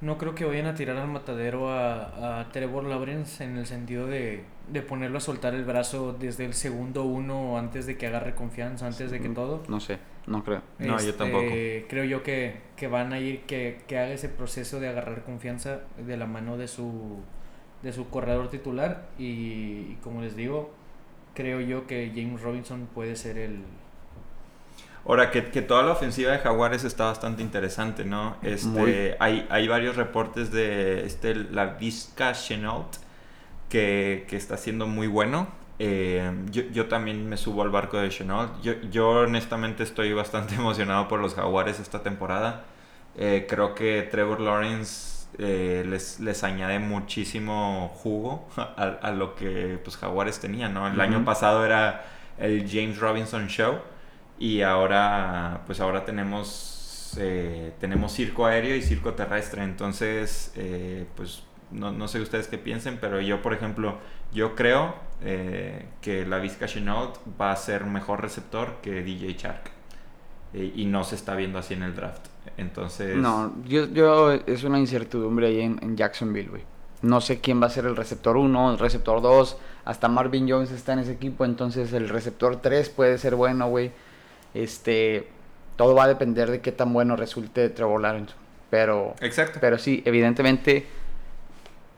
no creo que vayan a tirar al matadero a, a Trevor Lawrence en el sentido de, de ponerlo a soltar el brazo desde el segundo uno antes de que agarre confianza, antes de que todo. No sé, no creo. No, yo tampoco. Creo yo que, que van a ir, que, que haga ese proceso de agarrar confianza de la mano de su, de su corredor titular. Y, y como les digo, creo yo que James Robinson puede ser el, Ahora, que, que toda la ofensiva de Jaguares está bastante interesante, ¿no? Este, Muy. hay, hay varios reportes de este, la Vizca Chenault que, que está siendo muy bueno. Eh, yo, yo también me subo al barco de Chenault. Yo, yo honestamente estoy bastante emocionado por los Jaguares esta temporada. Eh, creo que Trevor Lawrence eh, les, les añade muchísimo jugo a, a lo que pues, Jaguares tenía, ¿no? El año Ujú. pasado era el James Robinson Show. Y ahora, pues ahora tenemos, eh, tenemos circo aéreo y circo terrestre. Entonces, eh, pues no, no sé ustedes qué piensen, pero yo, por ejemplo, yo creo eh, que la Vizca Chenault va a ser mejor receptor que DJ Shark. Eh, y no se está viendo así en el draft. Entonces, No, yo, yo es una incertidumbre ahí en, en Jacksonville, güey. No sé quién va a ser el receptor 1, el receptor 2. Hasta Marvin Jones está en ese equipo, entonces el receptor 3 puede ser bueno, güey. Este, todo va a depender de qué tan bueno resulte Trevor Lawrence. Pero, exacto. pero sí, evidentemente,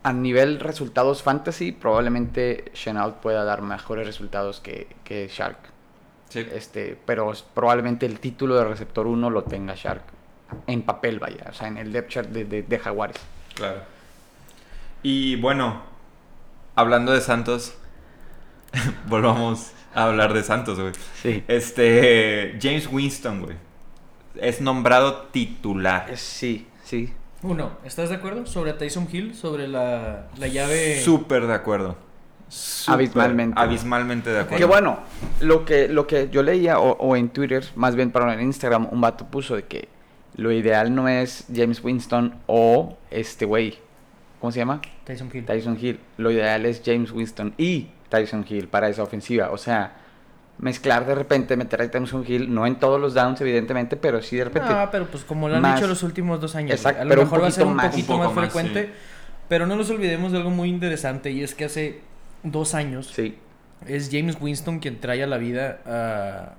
a nivel resultados fantasy, probablemente Chenault pueda dar mejores resultados que, que Shark. Sí. Este, pero probablemente el título de receptor 1 lo tenga Shark. En papel, vaya. O sea, en el depth chart de, de- de Jaguares. Claro. Y bueno, hablando de Santos, volvamos a hablar de Santos, güey. Sí. Este, James Winston, güey. Es nombrado titular. Sí, sí. Uno, ¿estás de acuerdo? Sobre Tyson Hill, sobre la, la llave. Súper de acuerdo. Abismalmente. Abismalmente de acuerdo. Que bueno, lo que, lo que yo leía, o, o en Twitter, más bien, perdón, en Instagram, un vato puso de que lo ideal no es James Winston o este güey. ¿Cómo se llama? Tyson Hill. Tyson Hill. Lo ideal es James Winston y Tyson Hill para esa ofensiva. O sea, mezclar de repente, meter a Tyson Hill, no en todos los downs, evidentemente, pero sí de repente. Ah, pero pues como lo han más- hecho los últimos dos años. Exacto, a lo pero mejor va a ser un más. poquito Un más, frecuente. sí. Pero no nos olvidemos de algo muy interesante y es que hace dos años Sí, es James Winston quien trae a la vida a,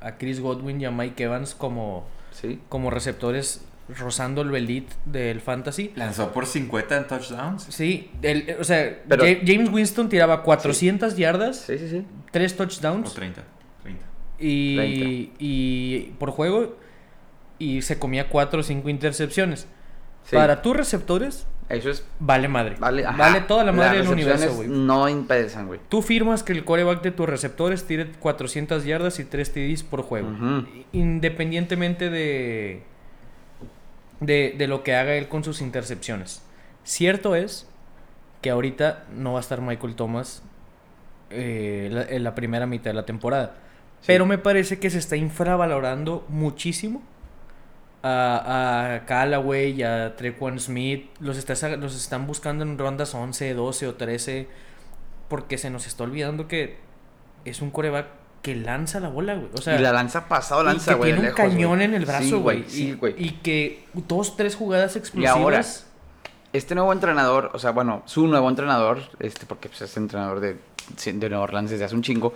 a, a Chris Godwin y a Mike Evans como, sí. como receptores rozando el elite del fantasy. Lanzó por 50 en touchdowns. Sí, el- o sea, Pero- Ja- James Winston tiraba 400 yardas, Sí, sí, sí. 3 O touchdowns 30. 30. y, 30. y por juego y se comía 4 o 5 intercepciones. Sí. Para tus receptores, Eso es. vale madre. Vale, Vale, toda la madre del universo, güey. No impesan, güey. Tú firmas que el coreback de tus receptores tire 400 yardas y 3 TDs por juego. Ujú. Independientemente de, de, de lo que haga él con sus intercepciones. Cierto es que ahorita no va a estar Michael Thomas eh, la- en la primera mitad de la temporada. Pero me parece que se está infravalorando muchísimo a, a Callaway y a Trequan Smith. Los, está- los están buscando en rondas 11, 12 o 13. Porque se nos está olvidando que es un coreback que lanza la bola, güey. O sea, y la lanza pasado, y lanza, que güey. tiene un lejos, cañón en el brazo, Sí, güey. Sí, y, güey. y que dos, tres jugadas Y explosivas. ahora, este nuevo entrenador, o sea, bueno, su nuevo entrenador, este, porque pues, es entrenador de, de Nueva Orleans desde hace un chingo,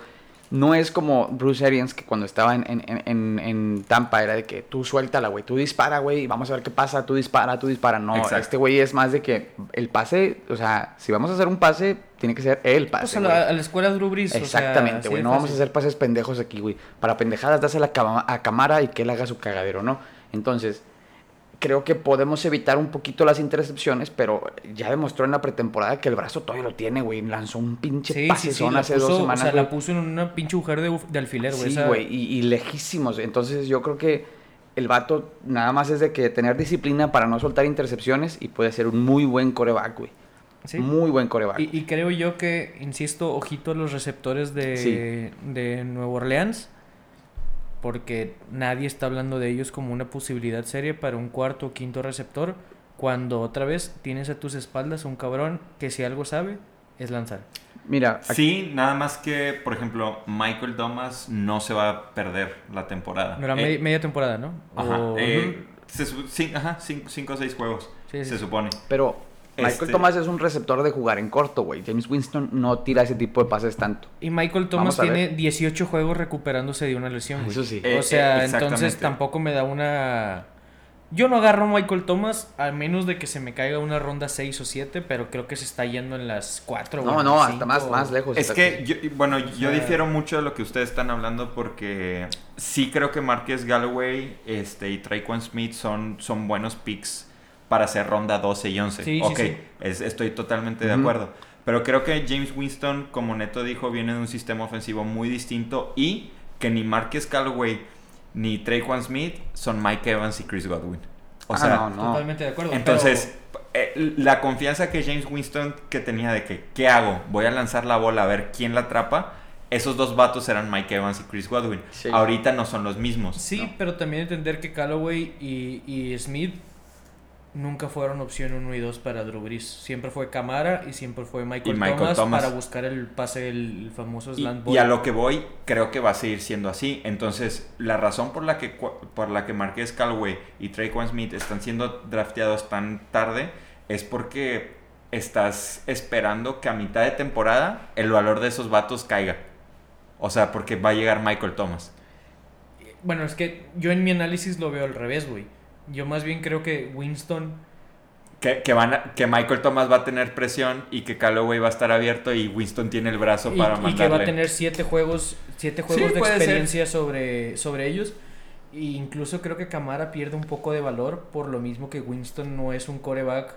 no es como Bruce Arians, que cuando estaba en, en, en, en Tampa era de que tú suéltala, güey, tú dispara, güey, y vamos a ver qué pasa, tú dispara, tú dispara. No, Exacto. este güey es más de que el pase, o sea, si vamos a hacer un pase, tiene que ser el pues, pase. a, güey. la, a la escuela Drew Brees, Exactamente, güey. No vamos a hacer pases pendejos aquí, güey. Para pendejadas, dásela a a Camara y que él haga su cagadero, ¿no? Entonces, creo que podemos evitar un poquito las intercepciones, pero ya demostró en la pretemporada que el brazo todavía lo tiene, güey. Lanzó un pinche Sí, sí, pasezón sí, la hace puso, dos semanas. O sea, güey. la puso en una pinche mujer de, alfiler, güey. Sí, esa- güey, y, y lejísimos. Entonces, yo creo que el vato nada más es de que tener disciplina para no soltar intercepciones y puede ser un muy buen coreback, güey. Sí. Muy buen coreback. Y, y creo yo que, insisto, ojito a los receptores de, Sí. de Nueva Orleans. Porque nadie está hablando de ellos como una posibilidad seria para un cuarto o quinto receptor. Cuando otra vez tienes a tus espaldas un cabrón que si algo sabe es lanzar. Mira, aquí- Sí, nada más que, por ejemplo, Michael Thomas no se va a perder la temporada. No era Eh, media, media temporada, ¿no? Ajá, O- eh, se su- sí, ajá, cinco, cinco o seis juegos, Sí, sí, se sí. supone. Pero Michael Este- Thomas es un receptor de jugar en corto, güey. James Winston no tira ese tipo de pases tanto. Y Michael Thomas tiene ver. 18 juegos recuperándose de una lesión, güey. Eso sí. Eh, O sea, eh, entonces tampoco me da una... Yo no agarro a Michael Thomas a menos de que se me caiga una ronda 6 o 7, pero creo que se está yendo en las 4. No, no, hasta más, más lejos. Es que, yo, bueno, yo sea- difiero mucho de lo que ustedes están hablando porque sí creo que Marquez Galloway este, y Traquan Smith son, son buenos picks para hacer ronda 12 y 11. Sí, sí, ok, sí. es- estoy totalmente de acuerdo. Pero creo que James Winston, como Neto dijo, viene de un sistema ofensivo muy distinto y que ni Marquez Galloway ni Traquan Smith son Mike Evans y Chris Godwin. O Ah, sea, no, no. Totalmente de acuerdo. entonces, eh, la confianza que James Winston que tenía de que, ¿qué hago? Voy a lanzar la bola a ver quién la atrapa. Esos dos vatos eran Mike Evans y Chris Godwin. Sí. Ahorita no son los mismos. sí, ¿no? pero también entender que Callaway y, y Smith nunca fueron opción 1 y 2 para Drew Brees. Siempre fue Camara y siempre fue Michael, Y Michael Thomas, Thomas. para buscar el pase, el, el famoso Y, slant y ball. a lo que voy, creo que va a seguir siendo así. Entonces, la razón por la que, por la que Marquez Callaway y Traquan Smith están siendo drafteados tan tarde es porque estás esperando que a mitad de temporada el valor de esos vatos caiga. O sea, porque va a llegar Michael Thomas. Bueno, es que yo en mi análisis lo veo al revés, güey. Yo más bien creo que Winston... Que, que, van a- que Michael Thomas va a tener presión y que Callaway va a estar abierto y Winston tiene el brazo Y, para y mandarle. que va a tener siete juegos, siete juegos de ser. experiencia sobre, sobre ellos. E incluso creo que Camara pierde un poco de valor por lo mismo que Winston no es un coreback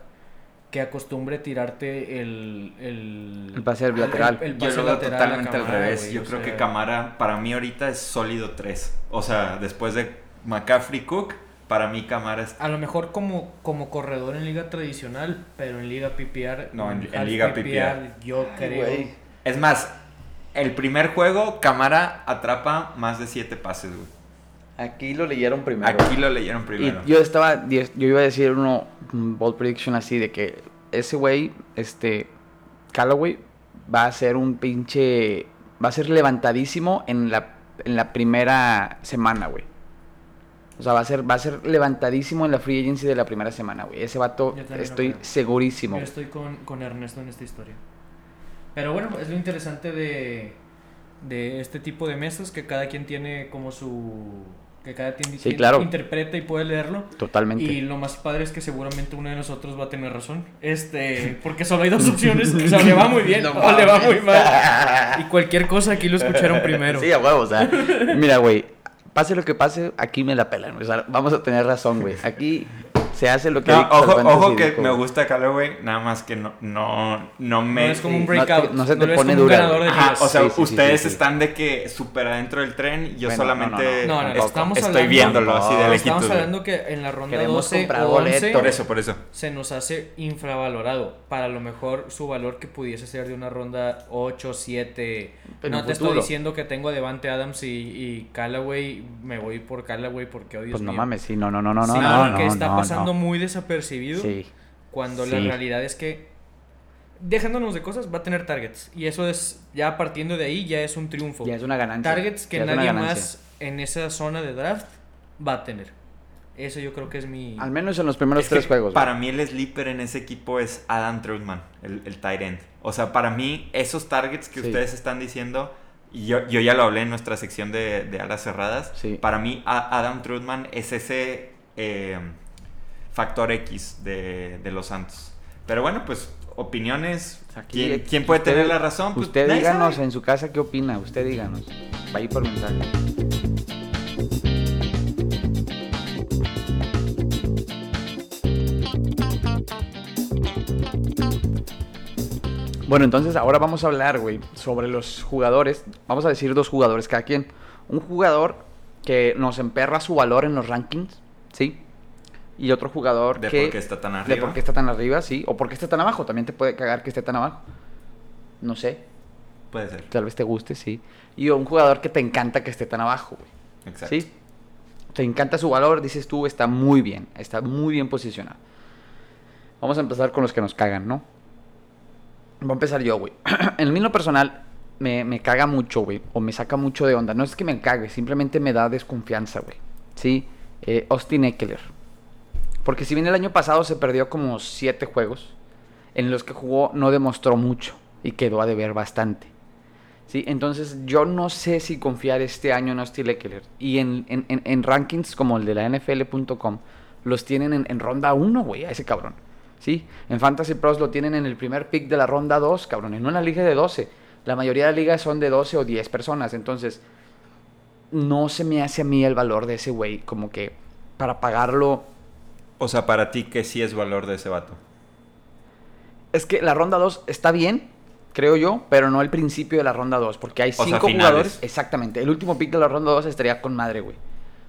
que acostumbre tirarte el... El, El pase lateral. el Yo pase lo veo totalmente al Camara, revés. Yo creo que Camara, para mí ahorita es sólido 3. O sea, después de McCaffrey Cook, para mí Camara es... A lo mejor como, como corredor en liga tradicional, pero en liga PPR... No, en- liga PPR. Yo creo... güey. Es más, el primer juego, Camara atrapa más de 7 pases, güey. Aquí lo leyeron primero. Aquí lo leyeron primero. Y yo estaba, yo iba a decir uno, un bold prediction así de que ese güey, este, Callaway, va a ser un pinche, va a ser levantadísimo en la, en la primera semana, güey. O sea, va a ser, va a ser levantadísimo en la free agency de la primera semana, güey. Ese vato, estoy segurísimo. Yo estoy con, con Ernesto en esta historia. Pero bueno, es lo interesante de, de este tipo de mesas, que cada quien tiene como su... que cada quien Sí, claro. interpreta y puede leerlo. Totalmente. Y lo más padre es que seguramente uno de nosotros va a tener razón. Este, porque solo hay dos opciones. O sea, le va muy bien No o le va muy mal. Y cualquier cosa aquí lo escucharon primero. Sí, a huevo, o sea. Mira, güey, pase lo que pase, aquí me la pelan. O sea, vamos a tener razón, güey. Aquí se hace lo que No, dicta el ojo, fantasy ojo que dijo, me gusta Callaway, nada más que no, no, no No me... es como un sí, no te- breakout. no se te pone como un dura, Ajá, o sea, Sí, sí, sí, ustedes sí, sí. están de que súper adentro del tren, yo Bueno, solamente no, no, no. No, no, es- estamos estoy hablando- viéndolo así de No, lejitos. Estamos hablando que en la ronda Queremos 12 comprar o 11 boletos. Por eso, por eso. se nos hace infravalorado. Para lo mejor su valor que pudiese ser de una ronda 8, 7. En no te estoy diciendo que tengo a Devante Adams y, y Callaway. Me voy por Callaway porque, Dios Pues no mames, sí, no, no, no, no, Sí, no, no, no, está no, pasando muy desapercibido. Sí. Cuando la realidad es que, dejándonos de cosas, va a tener targets. Y eso es, ya partiendo de ahí, ya es un triunfo. Ya es una ganancia. targets que Ya nadie más en esa zona de draft va a tener. Eso yo creo que es mi... Al menos en los primeros Es tres juegos. Para güey. mí el sleeper en ese equipo es Adam Trutman, el, el tight end. O sea, para mí esos targets que Sí. ustedes están diciendo, y yo, yo ya lo hablé en nuestra sección de, de alas cerradas, Sí. para mí a- Adam Trutman es ese eh, factor X de, de los Santos. Pero bueno, pues opiniones. Aquí, ¿Quién, quién puede usted- tener la razón? Pues, usted díganos sabe. en su casa qué opina. Usted díganos. Va a ir por mensaje. Bueno, entonces ahora vamos a hablar, güey, sobre los jugadores. Vamos a decir dos jugadores cada quien. Un jugador que nos emperra su valor en los rankings, ¿sí? Y otro jugador De que... por qué está tan De arriba. por qué está tan arriba, sí. O por qué está tan abajo. También te puede cagar que esté tan abajo. No sé. Puede ser. Tal vez te guste, sí. Y un jugador que te encanta que esté tan abajo, güey. Exacto. ¿Sí? Te encanta su valor, dices tú, está muy bien. Está muy bien posicionado. Vamos a empezar con los que nos cagan, ¿no? Voy a empezar yo, güey. en mí, lo personal, me, me caga mucho, güey. O me saca mucho de onda. No es que me cague, simplemente me da desconfianza, güey. ¿Sí? Eh, Austin Eckler. Porque si bien el año pasado se perdió como siete juegos, en los que jugó no demostró mucho y quedó a deber bastante. ¿Sí? Entonces yo no sé si confiar este año en Austin Eckler. Y en, en- en- rankings como el de la NFL.com los tienen en, en ronda 1, güey, a ese cabrón. ¿Sí? En Fantasy Pros lo tienen en el primer pick de la ronda 2, cabrón, en una liga de 12. La mayoría de ligas son de 12 o 10 personas. Entonces no se me hace a mí el valor de ese güey como que para pagarlo O sea, para ti, ¿qué sí es valor de ese vato? Es que la ronda 2 está bien, creo yo, pero no el principio de la ronda 2, porque hay sea, cinco finales. jugadores. Exactamente. El último pick de la ronda 2 estaría con madre, güey.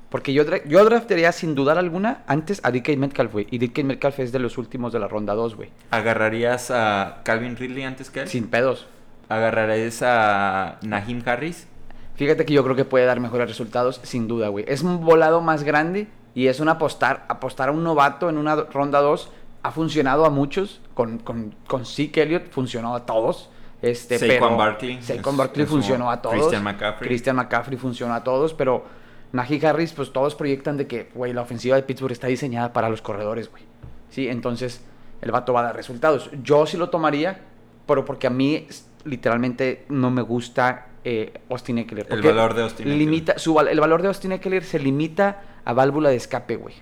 Porque yo, dra- yo draftearía sin dudar alguna antes a DK Metcalf, güey. Y DK Metcalf es de los últimos de la ronda 2, güey. ¿Agarrarías a Calvin Ridley antes que él? Sin pedos. ¿Agarrarías a Nahim Harris? Fíjate que yo creo que puede dar mejores resultados, sin duda, güey. Es un volado más grande y es un apostar, apostar a un novato en una ronda 2. Ha funcionado a muchos. Con, con, con Zeke Elliott funcionó a todos. Este, Saquon Barkley, Saquon Barkley funcionó a todos. Christian McCaffrey. Christian McCaffrey funcionó a todos, pero Najee Harris, pues todos proyectan de que, güey, la ofensiva de Pittsburgh está diseñada para los corredores, güey. Sí, entonces el vato va a dar resultados. Yo sí lo tomaría, pero porque a mí literalmente no me gusta eh, Austin Eckler. El porque valor de Austin Eckler. su el valor de Austin Eckler se limita a válvula de escape, güey.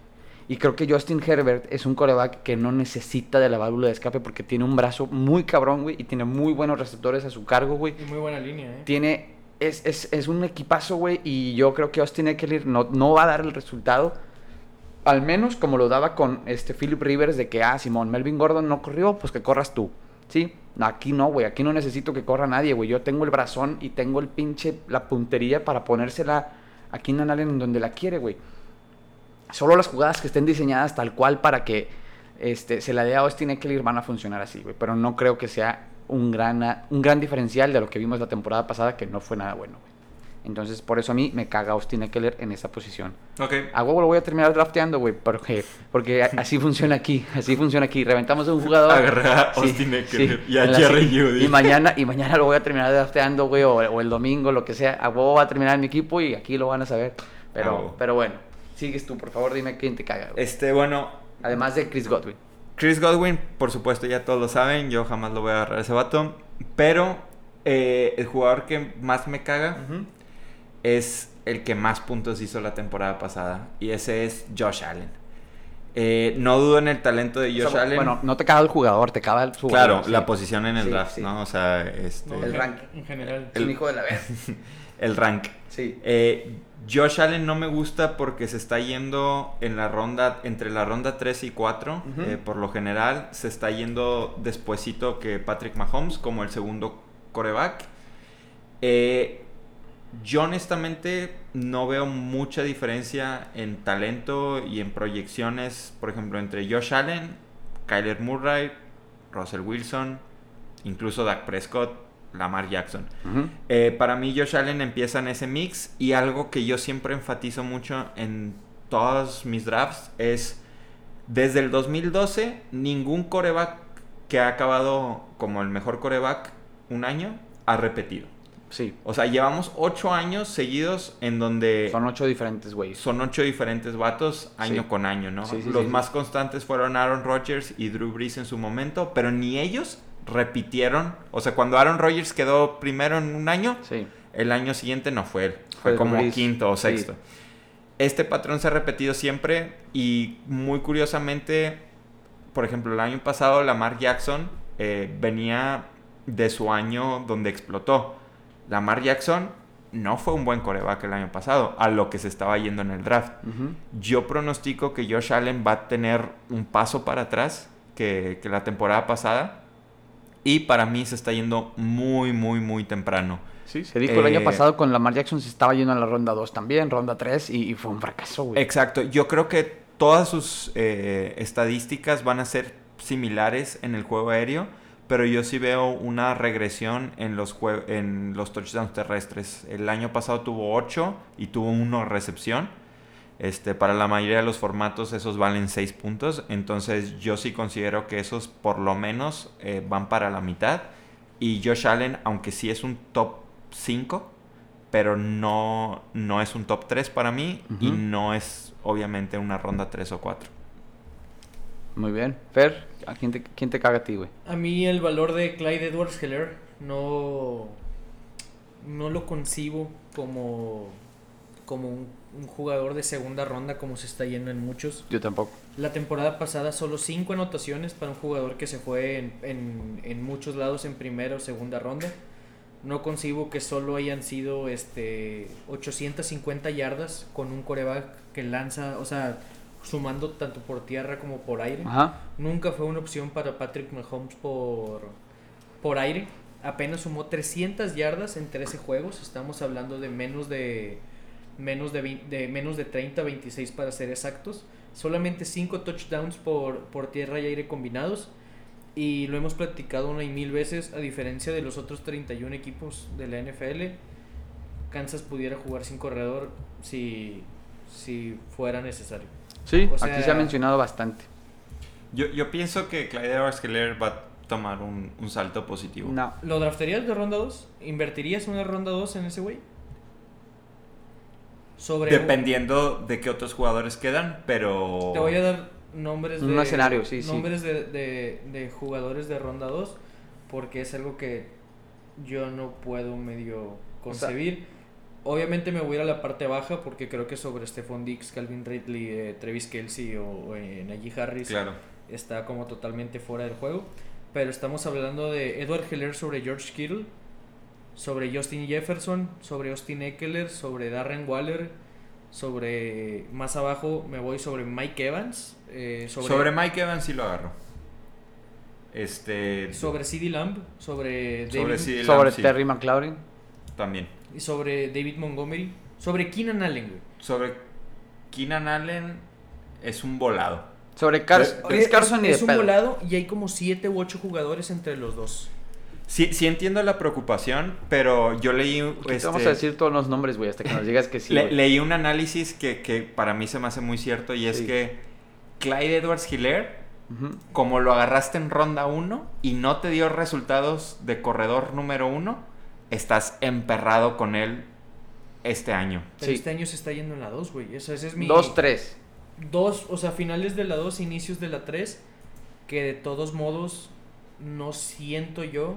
Y creo que Justin Herbert es un coreback que no necesita de la válvula de escape porque tiene un brazo muy cabrón, güey, y tiene muy buenos receptores a su cargo, güey. Y muy buena línea, ¿eh? Tiene, es, es, es un equipazo, güey, y yo creo que Austin Eckler no, no va a dar el resultado, al menos como lo daba con este Philip Rivers, de que, ah, Simón, Melvin Gordon no corrió, pues que corras tú, ¿sí? Aquí no, güey, aquí no necesito que corra nadie, güey, yo tengo el brazón y tengo el pinche, la puntería para ponérsela a Keenan Allen en donde la quiere, güey. Solo las jugadas que estén diseñadas tal cual para que este, se la dé a Austin Eckler van a funcionar así, güey. Pero no creo que sea un gran, un gran diferencial de lo que vimos la temporada pasada, que no fue nada bueno, güey. Entonces, por eso a mí me caga Austin Eckler en esa posición. Ok. A huevo lo voy a terminar drafteando, güey, porque, porque así funciona aquí, así funciona aquí. Reventamos a un jugador. Agarré a Sí, Austin Eckler sí, y a Jerry Jeudy. Y mañana, y mañana lo voy a terminar drafteando, güey, o, o el domingo, lo que sea. A huevo va a terminar en mi equipo y aquí lo van a saber. Pero, pero bueno, sigues tú, por favor, dime quién te caga, güey. Este, bueno, Además de Chris Godwin. Chris Godwin, por supuesto, ya todos lo saben. Yo jamás lo voy a agarrar a ese vato. Pero eh, el jugador que más me caga es el que más puntos hizo la temporada pasada. Y ese es Josh Allen. Eh, no dudo en el talento de Josh O sea, Allen. Bueno, no te caga el jugador, te caga el jugador. claro, sí. la posición en el Sí, draft, sí. ¿no? O sea, este, No, el rank. En general. Un hijo de la vez. el rank. Sí. Eh, Josh Allen no me gusta porque se está yendo en la ronda, entre la ronda 3 y 4, Ujú. eh, por lo general, se está yendo despuesito que Patrick Mahomes como el segundo coreback. Eh, yo honestamente no veo mucha diferencia en talento y en proyecciones, por ejemplo, entre Josh Allen, Kyler Murray, Russell Wilson, incluso Dak Prescott, Lamar Jackson. Eh, para mí Josh Allen empieza en ese mix y algo que yo siempre enfatizo mucho en todos mis drafts es desde el 2012 ningún coreback que ha acabado como el mejor coreback un año ha repetido. Sí. O sea, llevamos ocho años seguidos en donde Son ocho diferentes, güey. son ocho diferentes vatos año Sí. con año, ¿no? Sí, sí, Los más constantes fueron Aaron Rodgers y Drew Brees en su momento, pero ni ellos repitieron. O sea, cuando Aaron Rodgers quedó primero en un año, el año siguiente no fue él. Fue como Brees. quinto o sexto. Este patrón se ha repetido siempre y muy curiosamente, por ejemplo, el año pasado Lamar Jackson eh, venía de su año donde explotó. Lamar Jackson no fue un buen coreback el año pasado, a lo que se estaba yendo en el draft. Yo pronostico que Josh Allen va a tener un paso para atrás que, que la temporada pasada. Y para mí se está yendo muy, muy, muy temprano. Sí, se dijo el año Eh, pasado con Lamar Jackson se estaba yendo a la ronda 2 también, ronda 3 y, y fue un fracaso, güey. Exacto. Yo creo que todas sus eh, estadísticas van a ser similares en el juego aéreo. Pero yo sí veo una regresión en los, en los touchdowns terrestres. El año pasado tuvo 8 y tuvo 1 recepción. Este, para la mayoría de los formatos esos valen 6 puntos. Entonces yo sí considero que esos por lo menos eh, van para la mitad. Y Josh Allen, aunque sí es un top 5, pero no, no es un top 3 para mí. Y no es obviamente una ronda 3 o 4. Muy bien. Fer, ¿a quién te, quién te caga a ti, güey? A mí el valor de Clyde Edwards Heller no, no lo concibo como, como un, un jugador de segunda ronda como se está yendo en muchos. Yo tampoco. La temporada pasada solo 5 anotaciones para un jugador que se fue en, en, en muchos lados en primera o segunda ronda. No concibo que solo hayan sido este 850 yardas con un coreback que lanza, o sea, sumando tanto por tierra como por aire. Ajá. Nunca fue una opción para Patrick Mahomes por, por aire. Apenas sumó 300 yardas en 13 juegos. Estamos hablando de menos de menos de, vein- de menos de 30, 26 para ser exactos. Solamente 5 touchdowns por, por tierra y aire combinados. Y lo hemos platicado una y mil veces. A diferencia de los otros 31 equipos de la NFL, Kansas pudiera jugar sin corredor si, si fuera necesario. Sí, O aquí se ha mencionado bastante. Yo, yo pienso que Clyde Edwards Heller va a tomar un, un salto positivo. No. ¿Lo draftarías de ronda 2? ¿Invertirías una ronda 2 en ese güey? Sobre Dependiendo de qué otros jugadores quedan, pero... Te voy a dar nombres Un de escenario, sí, sí. nombres de, de, de jugadores de ronda 2 porque es algo que yo no puedo medio concebir. Obviamente me voy a ir a la parte baja porque creo que sobre Stephon Dix, Calvin Ridley, eh, Travis Kelsey o, o, eh, Najee Harris Claro. está como totalmente fuera del juego. Pero estamos hablando de Edward Heller sobre George Kittle, sobre Justin Jefferson, sobre Austin Eckler, sobre Darren Waller, sobre más abajo me voy sobre Mike Evans, eh, Sobre... sobre, Mike Evans sí lo agarro. Este... sobre CD Lamb, sobre David, Sobre CD Lamb, Sobre sí, Terry McLaurin. También. Y sobre David Montgomery, sobre Keenan Allen, güey. Sobre Keenan Allen es un volado. Sobre Car Chris Carson y es de un pedo. volado y hay como 7 u 8 jugadores entre los dos. Sí, sí entiendo la preocupación, pero yo leí... Este, vamos a decir todos los nombres, güey, hasta que nos digas que sí. le- leí un análisis que, que para mí se me hace muy cierto y es que Clyde Edwards Hiller como lo agarraste en ronda 1 y no te dio resultados de corredor número 1, estás emperrado con él este año. Pero Sí. este año se está yendo en la 2, güey. Eso, ese es mi... Dos, tres. dos, o sea, finales de la 2, inicios de la 3, que de todos modos no siento yo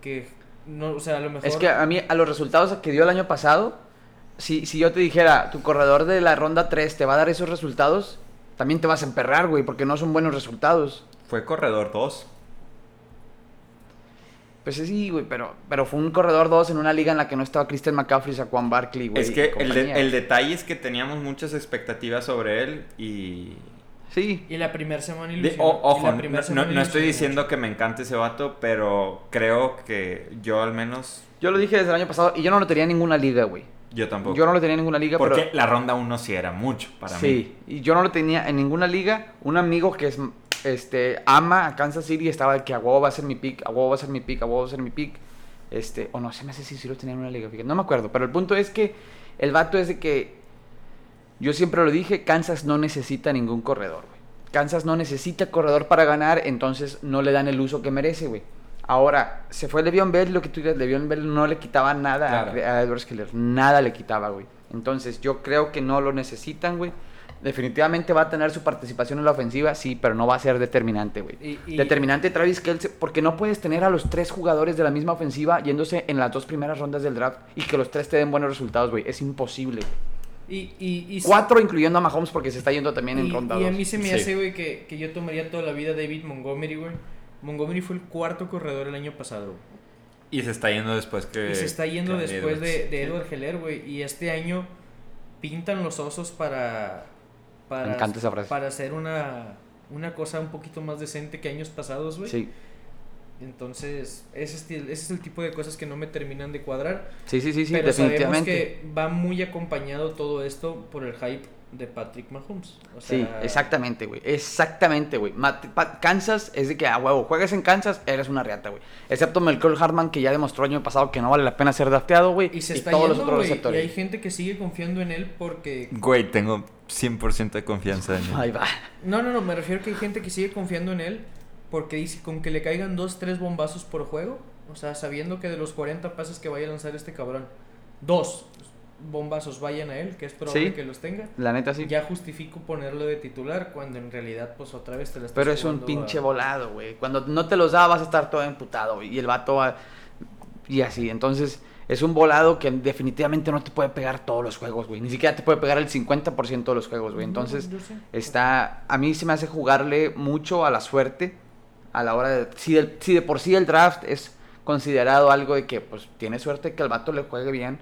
que, no, o sea, a lo mejor... Es que a mí, a los resultados que dio el año pasado, si, si yo te dijera, tu corredor de la ronda 3 te va a dar esos resultados, también te vas a emperrar, güey, porque no son buenos resultados. Fue corredor 2. Pues sí, güey, pero, pero fue un corredor 2 en una liga en la que no estaba Christian McCaffrey, Saquon Barkley, güey. Es que el, de- el detalle es que teníamos muchas expectativas sobre él y... Sí, Y la primera semana ilusionó. ojo, la no, primera no- semana no estoy diciendo mucho. que me encante ese vato, pero creo que yo al menos... yo lo dije desde el año pasado y yo no lo tenía en ninguna liga, güey. Yo tampoco. Yo no lo tenía en ninguna liga, Porque pero... la ronda 1 sí era mucho para mí. Sí, y yo no lo tenía en ninguna liga. Un amigo que es este ama a Kansas City estaba de que a huevo va a ser mi pick, a huevo va a ser mi pick, a huevo va a ser mi pick. Este, o no, se me hace si sí lo tenía en una liga, fíjate, no me acuerdo, pero el punto es que el vato es de que yo siempre lo dije, Kansas no necesita ningún corredor, güey. Kansas no necesita corredor para ganar, entonces no le dan el uso que merece, güey. Ahora, se fue Le'Veon Bell, lo que tú dices, Le'Veon Bell no le quitaba nada a- Claro. a Edwards Keller, nada le quitaba, güey. Entonces, yo creo que no lo necesitan, güey. Definitivamente va a tener su participación en la ofensiva, sí, pero no va a ser determinante, güey. Y- y- Determinante Travis Kelce, porque no puedes tener a los tres jugadores de la misma ofensiva yéndose en las dos primeras rondas del draft y que los tres te den buenos resultados, güey. Es imposible. Y, y, y, Cuatro, incluyendo a Mahomes, porque se está yendo también en ronda y a mí se me Sí. hace, güey, que, que yo tomaría toda la vida David Montgomery, güey. Montgomery fue el cuarto corredor el año pasado, güey. Y se está yendo después que... Y se está yendo después de, de Edward Heller, güey. Y este año pintan los osos para. Para, Me encanta esa frase. para hacer una, una cosa un poquito más decente que años pasados, güey. Sí, Entonces, ese es el tipo de cosas que no me terminan de cuadrar. sí, sí, sí, sí, pero definitivamente. sabemos que va muy acompañado todo esto por el hype de Patrick Mahomes. O Sí, exactamente, güey. Exactamente, güey. Kansas es de que, a huevo, juegas en Kansas, eres una riata, güey. Excepto Melchor Hartman, que ya demostró el año pasado que no vale la pena ser drafteado, güey. Y se está todos yendo, los otros güey, Y receptores. hay gente que sigue confiando en él porque Güey, tengo 100% de confianza en él. Ahí va. No, no, no, me refiero que hay gente que sigue confiando en él porque dice con que le caigan dos, tres bombazos por juego, o sea, sabiendo que de los 40 pases que vaya a lanzar este cabrón, dos bombazos vayan a él, que es probable Sí. que los tenga, La neta sí. ya justifico ponerlo de titular cuando en realidad pues otra vez te la estás Pero es un pinche a- volado, güey. Cuando no te los da vas a estar todo emputado. Y el vato va... Y así, entonces... Es un volado que definitivamente no te puede pegar todos los juegos, güey. Ni siquiera te puede pegar el 50% de los juegos, güey. Entonces, No, está... A mí se me hace jugarle mucho a la suerte a la hora de... Si, del- si de por sí el draft es considerado algo de que, pues, tiene suerte que al vato le juegue bien.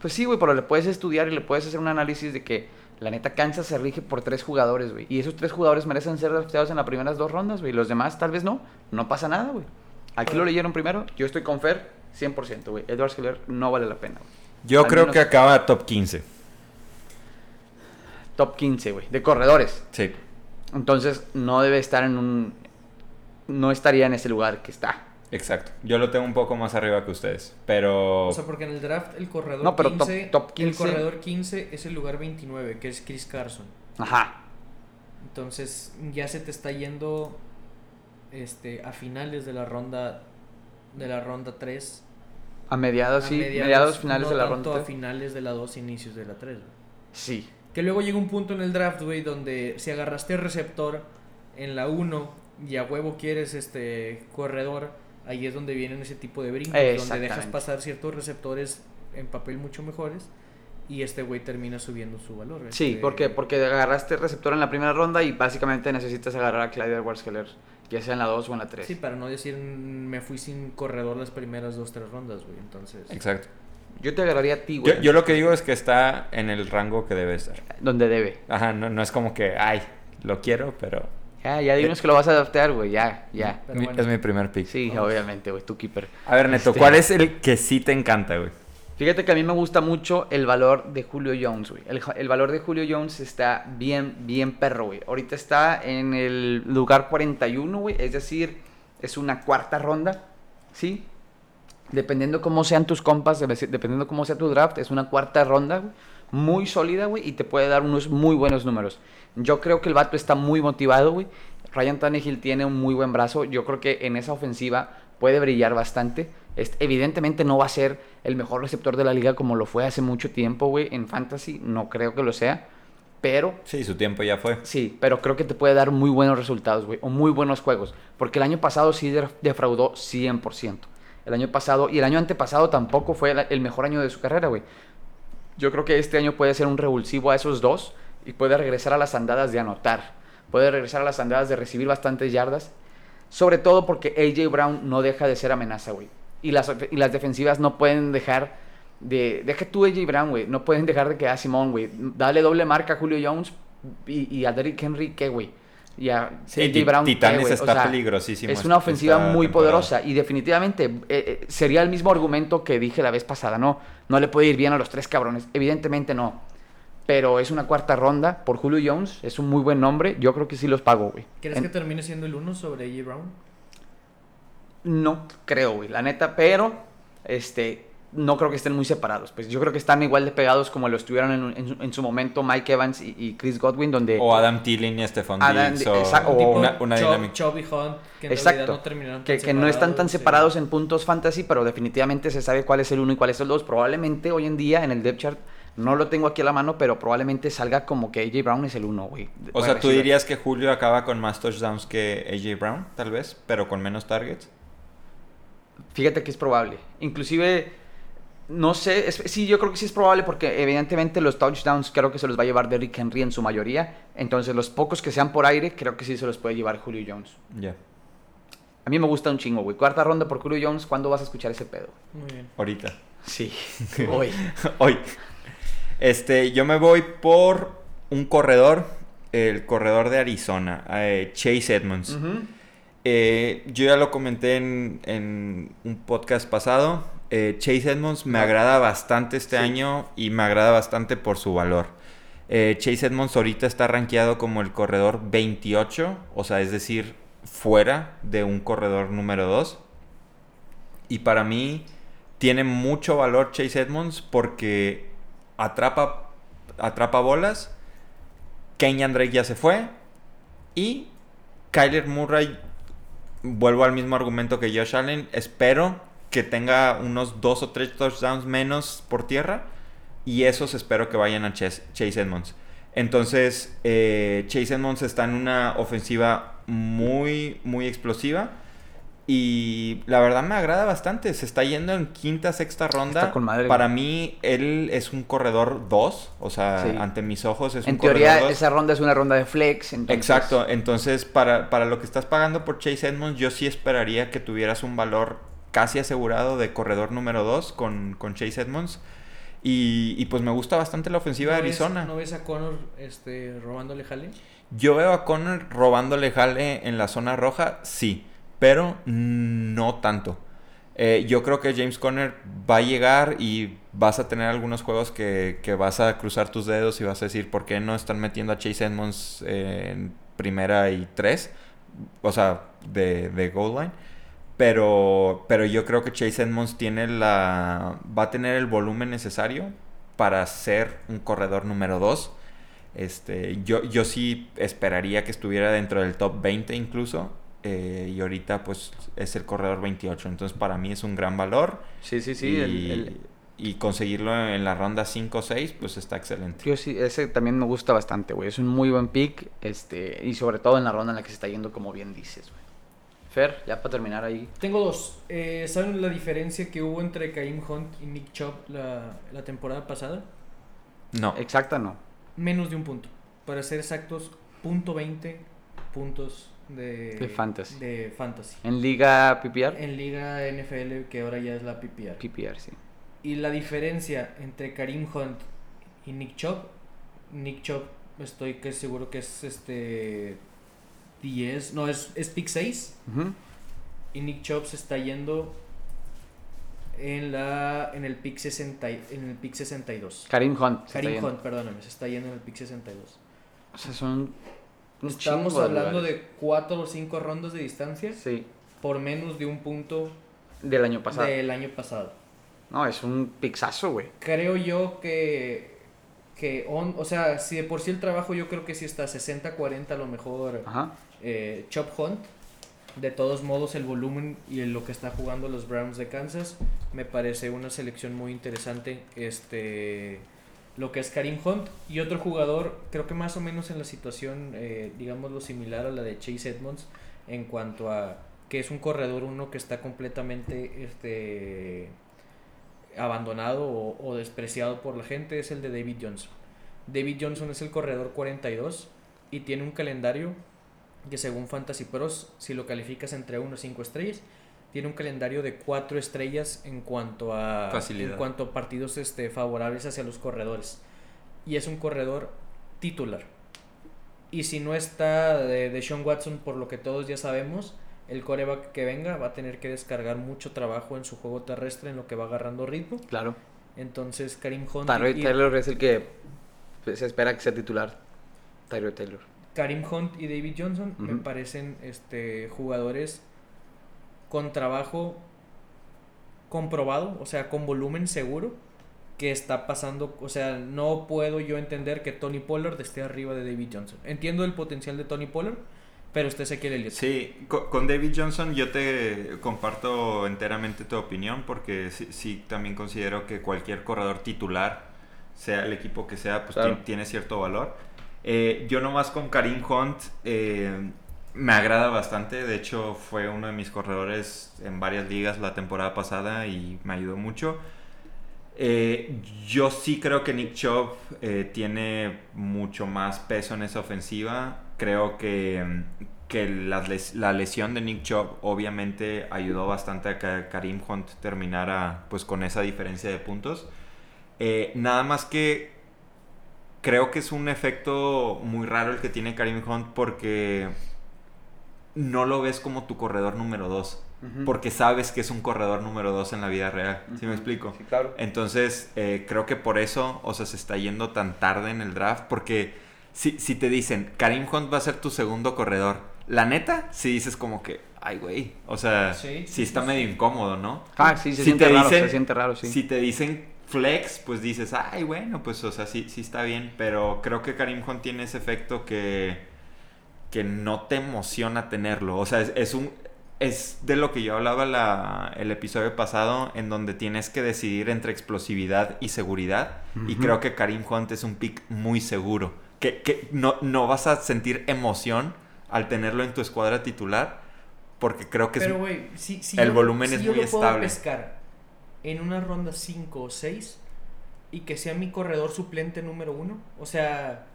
Pues sí, güey, pero le puedes estudiar y le puedes hacer un análisis de que la neta Kansas se rige por tres jugadores, güey. Y esos tres jugadores merecen ser drafteados en las primeras dos rondas, güey. Los demás tal vez no. No pasa nada, güey. Aquí lo leyeron primero. Yo estoy con Fer 100%, güey. Edward Hiller no vale la pena, güey. Yo Al creo menos- que acaba top 15. Top 15, güey. De corredores. Sí. Entonces no debe estar en un... No estaría en ese lugar que está. Exacto. Yo lo tengo un poco más arriba que ustedes. Pero... O sea, porque en el draft el corredor No, pero top- 15, top 15. el corredor 15 es el lugar 29, que es Chris Carson. Ajá. Entonces, ya se te está yendo este a finales de la ronda de la ronda 3. A mediados, a sí. Mediados, finales no de la tanto ronda. a finales de la 2, inicios de la 3. güey. Sí. Que luego llega un punto en el draft, güey, donde si agarraste receptor en la 1 y a huevo quieres este corredor, ahí es donde vienen ese tipo de brincos, donde dejas pasar ciertos receptores en papel mucho mejores y este güey termina subiendo su valor. Sí, este, ¿por qué? Porque agarraste receptor en la primera ronda y básicamente necesitas agarrar a Clyde Edwards Hiller, ya sea en la 2 o en la 3. Sí, para no decir mm, me fui sin corredor las primeras dos, tres rondas, güey. Entonces, Exacto. Yo te agarraría a ti, güey. Yo, yo lo que digo es que está en el rango que debe estar. Donde debe. Ajá, no, no es como que, ay, lo quiero, pero Ya, ya dinos que lo vas a adaptar, güey. Ya, ya. Pero mi- bueno. es mi primer pick. Sí, Vamos. obviamente, güey. Tu keeper. A ver, Neto, Este- ¿cuál es el que sí te encanta, güey? Fíjate que a mí me gusta mucho el valor de Julio Jones, güey. El, el valor de Julio Jones está bien, bien perro, güey. Ahorita está en el lugar 41, güey. Es decir, es una cuarta ronda, ¿sí? Dependiendo cómo sean tus compas, dependiendo cómo sea tu draft, es una cuarta ronda, güey. Muy sólida, güey, y te puede dar unos muy buenos números. Yo creo que el vato está muy motivado, güey. Ryan Tannehill tiene un muy buen brazo. Yo creo que en esa ofensiva puede brillar bastante. Es- evidentemente no va a ser el mejor receptor de la liga como lo fue hace mucho tiempo, güey, en Fantasy. No creo que lo sea. Pero Sí, su tiempo ya fue. Sí, pero creo que te puede dar muy buenos resultados, güey, o muy buenos juegos. Porque el año pasado sí def- defraudó 100%. El año pasado y el año antepasado tampoco fue el mejor año de su carrera, güey. Yo creo que este año puede ser un revulsivo a esos dos y puede regresar a las andadas de anotar. Puede regresar a las andadas de recibir bastantes yardas. Sobre todo porque AJ Brown no deja de ser amenaza, güey. Y las, y las defensivas no pueden dejar de... Deja tú AJ Brown, güey. No pueden dejar de que a Simón, güey. Dale doble marca a Julio Jones y, y a Derrick Henry, ¿qué, güey? Y a Sí, Brown, ¿qué, Titanes? O está sea, peligrosísimo Es una ofensiva muy temporada. poderosa y definitivamente eh, eh, sería el mismo argumento que dije la vez pasada, ¿no? No le puede ir bien a los tres cabrones. Evidentemente no. Pero es una cuarta ronda por Julio Jones. Es un muy buen nombre. Yo creo que sí los pago, güey. ¿Crees En- que termine siendo el uno sobre AJ Brown? No creo, güey, la neta, pero este no creo que estén muy separados. Pues yo creo que están igual de pegados como lo estuvieron en, en su- en su momento Mike Evans y, y Chris Godwin, donde O Adam Thielen y Stephon Diggs. O, exacto, o o- una, una Chubb- dinámica. Chubb y Hunt, que en Exacto. realidad no terminaron que, que no están tan sí. separados en puntos fantasy, pero definitivamente se sabe cuál es el uno y cuál es el dos. Probablemente hoy en día en el depth chart no lo tengo aquí a la mano, pero probablemente salga como que AJ Brown es el uno, güey. O sea, ¿tú dirías que Julio acaba con más touchdowns que AJ Brown, tal vez, pero con menos targets? Fíjate que es probable. Inclusive, no sé, es- sí, yo creo que sí es probable porque evidentemente los touchdowns creo que se los va a llevar Derrick Henry en su mayoría. Entonces los pocos que sean por aire, creo que sí se los puede llevar Julio Jones. Ya, A mí me gusta un chingo, güey. Cuarta ronda por Julio Jones, ¿cuándo vas a escuchar ese pedo? Muy bien. ahorita. Sí, hoy. Hoy. Este, yo me voy por un corredor, el corredor de Arizona, eh, Chase Edmonds. Eh, yo ya lo comenté en, en un podcast pasado. Eh, Chase Edmonds me agrada bastante este Sí. año y me agrada bastante por su valor. Eh, Chase Edmonds ahorita está rankeado como el corredor 28, o sea, es decir, fuera de un corredor número 2. Y para mí tiene mucho valor Chase Edmonds porque atrapa, atrapa bolas. Kenyan Drake ya se fue. Y Kyler Murray, vuelvo al mismo argumento que Josh Allen, espero que tenga unos dos o tres touchdowns menos por tierra. Y esos espero que vayan a Chase, Chase Edmonds. Entonces, eh, Chase Edmonds está en una ofensiva muy, muy explosiva. Y la verdad me agrada bastante. Se está yendo en quinta, sexta ronda. Está con madre, Para mí, él es un corredor 2. O sea, Sí. ante mis ojos es En un teoría, corredor 2. esa ronda es una ronda de flex. Entonces, Exacto, entonces para, para lo que estás pagando por Chase Edmonds, yo sí esperaría que tuvieras un valor casi asegurado de corredor número 2 con, con Chase Edmonds. Y, y pues me gusta bastante la ofensiva de ¿No ves- Arizona. ¿No ves a Connor este, robándole jale? Yo veo a Connor robándole jale en la zona roja, sí, pero no tanto. Eh, yo creo que James Conner va a llegar y vas a tener algunos juegos que, que vas a cruzar tus dedos y vas a decir, ¿por qué no están metiendo a Chase Edmonds eh, en primera y tres? O sea, de, de goal line. Pero, pero yo creo que Chase Edmonds tiene la, va a tener el volumen necesario para ser un corredor número 2. Este, yo, yo sí esperaría que estuviera dentro del top 20 incluso. eh, y ahorita pues es el corredor 28. Entonces para mí es un gran valor. Sí, sí, sí. y, el- el- y conseguirlo en la ronda 5 o 6 pues está excelente. Yo sí, ese también me gusta bastante, güey. Es un muy buen pick. Este, y sobre todo en la ronda en la que se está yendo, como bien dices, güey. Fer, ya para terminar ahí. Tengo dos. Eh, ¿Saben la diferencia que hubo entre Karim Hunt y Nick Chubb la, la temporada pasada? No. Exacta, no. Menos de un punto. Para ser exactos, punto 20 puntos de, De fantasy. de fantasy. En Liga PPR. En Liga NFL, que ahora ya es la PPR. PPR, sí. Y la diferencia entre Karim Hunt y Nick Chubb, Nick Chubb estoy que seguro que es este 10, no, es, es pick 6 Ujú. y Nick Chubb se está yendo en la en el pick 60 y- en el pick 62. Karim Hunt. Karim. Hunt, perdóname, se está yendo en el pick 62. O sea, son. Estamos hablando de 4 o 5 rondas de distancia Sí, por menos de un punto del año pasado. del año pasado. No, es un pixazo, güey. creo yo que, que on- o sea, si de por sí el trabajo yo creo que sí está 60-40 a lo mejor Ajá. Eh, Chop Hunt. De todos modos, el volumen y lo que está jugando los Browns de Kansas me parece una selección muy interesante. Este, lo que es Karim Hunt y otro jugador, creo que más o menos en la situación, eh, digámoslo, similar a la de Chase Edmonds, en cuanto a que es un corredor uno que está completamente este, abandonado o, o despreciado por la gente, es el de David Johnson. David Johnson es el corredor 42 y tiene un calendario que según Fantasy Pros, si lo calificas entre 1 y 5 estrellas, tiene un calendario de cuatro estrellas en cuanto a Facilidad. en cuanto a partidos este, favorables hacia los corredores. Y es un corredor titular. Y si no está de, de Sean Watson, por lo que todos ya sabemos, el coreback que venga va a tener que descargar mucho trabajo en su juego terrestre en lo que va agarrando ritmo. Claro. Entonces Karim Hunt Tyrod y, Taylor es el que pues, se espera que sea titular. Tyrod Taylor. Karim Hunt y David Johnson me parecen este, jugadores con trabajo comprobado, o sea, con volumen seguro que está pasando, o sea, no puedo yo entender que Tony Pollard esté arriba de David Johnson. Entiendo el potencial de Tony Pollard, pero usted se quiere Elliott. Sí, co- con David Johnson yo te comparto enteramente tu opinión porque sí, sí también considero que cualquier corredor titular, sea el equipo que sea, pues Claro. tiene cierto valor. Eh, yo nomás con Karim Hunt eh, me agrada bastante, de hecho fue uno de mis corredores en varias ligas la temporada pasada y me ayudó mucho. Eh, yo sí creo que Nick Chubb tiene mucho más peso en esa ofensiva. Creo que, que la, la lesión de Nick Chubb obviamente ayudó bastante a que Karim Hunt terminara pues con esa diferencia de puntos. Nada más que creo que es un efecto muy raro el que tiene Karim Hunt porque no lo ves como tu corredor número 2. Ujú. Porque sabes que es un corredor número 2 en la vida real. ¿Sí me explico? Sí, claro. Entonces, eh, creo que por eso, o sea, se está yendo tan tarde en el draft. Porque si, si te dicen, Karim Hunt va a ser tu segundo corredor, la neta, si dices como que, ay, güey. O sea, Sí, sí, está medio incómodo, ¿no? Ah, sí, se Si siente te raro, dicen- se siente raro, sí. Si te dicen flex, pues dices, ay, bueno, pues, o sea, sí, sí está bien. Pero creo que Karim Hunt tiene ese efecto que, que no te emociona tenerlo. O sea, es, es un. Es de lo que yo hablaba la- el episodio pasado, en donde tienes que decidir entre explosividad y seguridad. Y creo que Karim Hunt es un pick muy seguro. Que, que no, no vas a sentir emoción al tenerlo en tu escuadra titular. Porque creo que es Pero, güey, si, si el yo- volumen si es yo muy lo puedo estable. pescar en una ronda 5 o 6 y que sea mi corredor suplente número uno, o sea,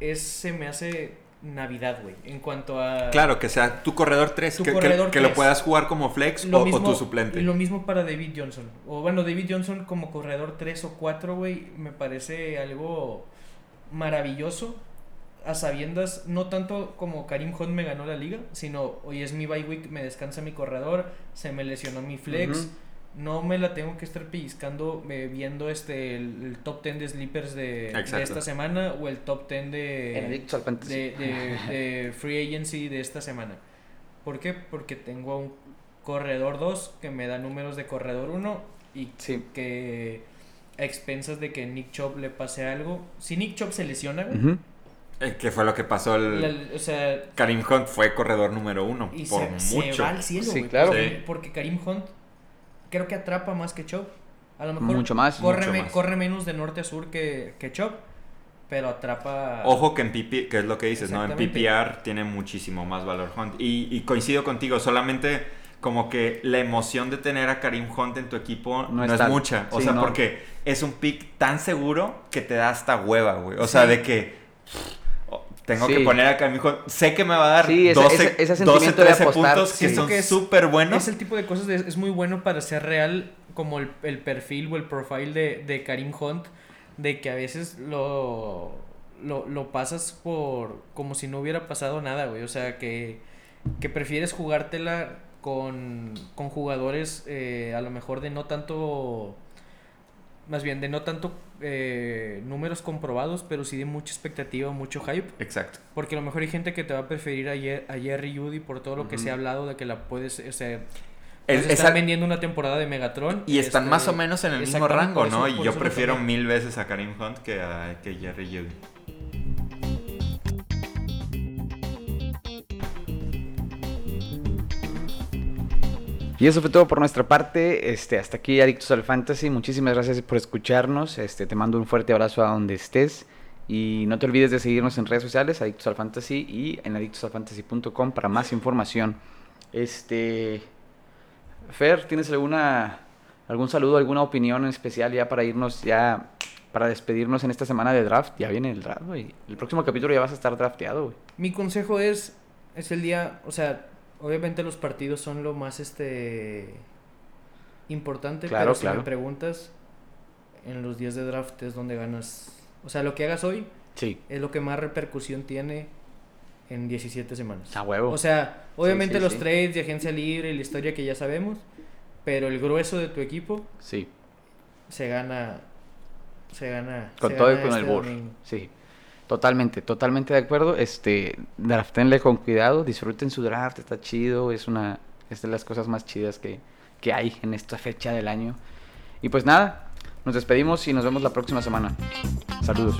es, se me hace Navidad, güey, en cuanto a... Claro, que sea tu corredor 3, Tu que, que- corredor que lo puedas jugar como flex o, o mismo, tu suplente. Y lo mismo para David Johnson. O bueno, David Johnson como corredor 3 o 4, güey, me parece algo maravilloso. A sabiendas, no tanto como Karim Hunt me ganó la liga, sino hoy es mi bye week, me descansa mi corredor, se me lesionó mi flex. No me la tengo que estar pellizcando eh, viendo este el, el top 10 de sleepers de, esta semana o el top 10 de, de, de- de free agency de esta semana. ¿Por qué? Porque tengo a un corredor 2 que me da números de corredor 1 y Sí. que a expensas de que Nick Chubb le pase algo. Si Nick Chubb se lesiona. Eh, que fue lo que pasó. El... la- o sea, Karim Hunt fue corredor número uno. y por se, se mucho. va al cielo, Sí, güey, claro. Porque, Sí. porque Karim Hunt creo que atrapa más que Chubb. A lo mejor Mucho más, corre, mucho me- más. corre menos de norte a sur que, que Chubb, pero atrapa... Ojo que en PP, que es lo que dices, ¿no? En. PPR tiene muchísimo más valor Hunt. Y, y coincido contigo, solamente como que la emoción de tener a Karim Hunt en tu equipo No no, es mucha. O Sí, sea, no. porque es un pick tan seguro que te da hasta hueva, güey. O sea, de que tengo Sí. que poner a Karim Hunt. Sé que me va a dar Sí, ese- 12, ese- ese 12, sentimiento de 13 apostar, puntos sí. que es- súper buenos. Es el tipo de cosas de- es muy bueno para ser real como el, el perfil o el profile de, de Karim Hunt, de que a veces lo, lo, lo pasas por como si no hubiera pasado nada, güey. O sea, que, que prefieres jugártela con, con jugadores eh, a lo mejor de no tanto, más bien de no tanto eh, números comprobados, pero sí de mucha expectativa, mucho hype. Exacto. Porque a lo mejor hay gente que te va a preferir a, Ye- a Jerry Judy por todo lo que se ha hablado de que la puedes, o sea, Es- nos están esa- vendiendo una temporada de Megatron. Y están este, más o menos en el mismo rango, ¿no? y yo prefiero mil veces a Karim Hunt que a que Jerry Judy. Y eso fue todo por nuestra parte. Este, hasta aquí Adictos al Fantasy. Muchísimas gracias por escucharnos. Este, te mando un fuerte abrazo a donde estés. Y no te olvides de seguirnos en redes sociales, Adictos al Fantasy y en adictosalfantasy.com para más información. Este Fer, ¿tienes alguna algún saludo, alguna opinión en especial ya para irnos ya para despedirnos en esta semana de draft? Ya viene el draft, güey. El próximo capítulo ya vas a estar drafteado, güey. Mi consejo es, es el día, o sea, obviamente los partidos son lo más este importante, Claro, pero si claro. me preguntas, en los días de draft es donde ganas. O sea, lo que hagas hoy Sí, es lo que más repercusión tiene en 17 semanas. a huevo. O sea, obviamente sí, los trades de agencia libre y la historia que ya sabemos, pero el grueso de tu equipo sí, se gana. Se gana. con se todo y con el este board. domingo. Sí, totalmente, totalmente de acuerdo. Este, draftenle con cuidado, disfruten su draft, está chido, es una, es de las cosas más chidas que, que hay en esta fecha del año. Y pues nada, nos despedimos y nos vemos la próxima semana. Saludos.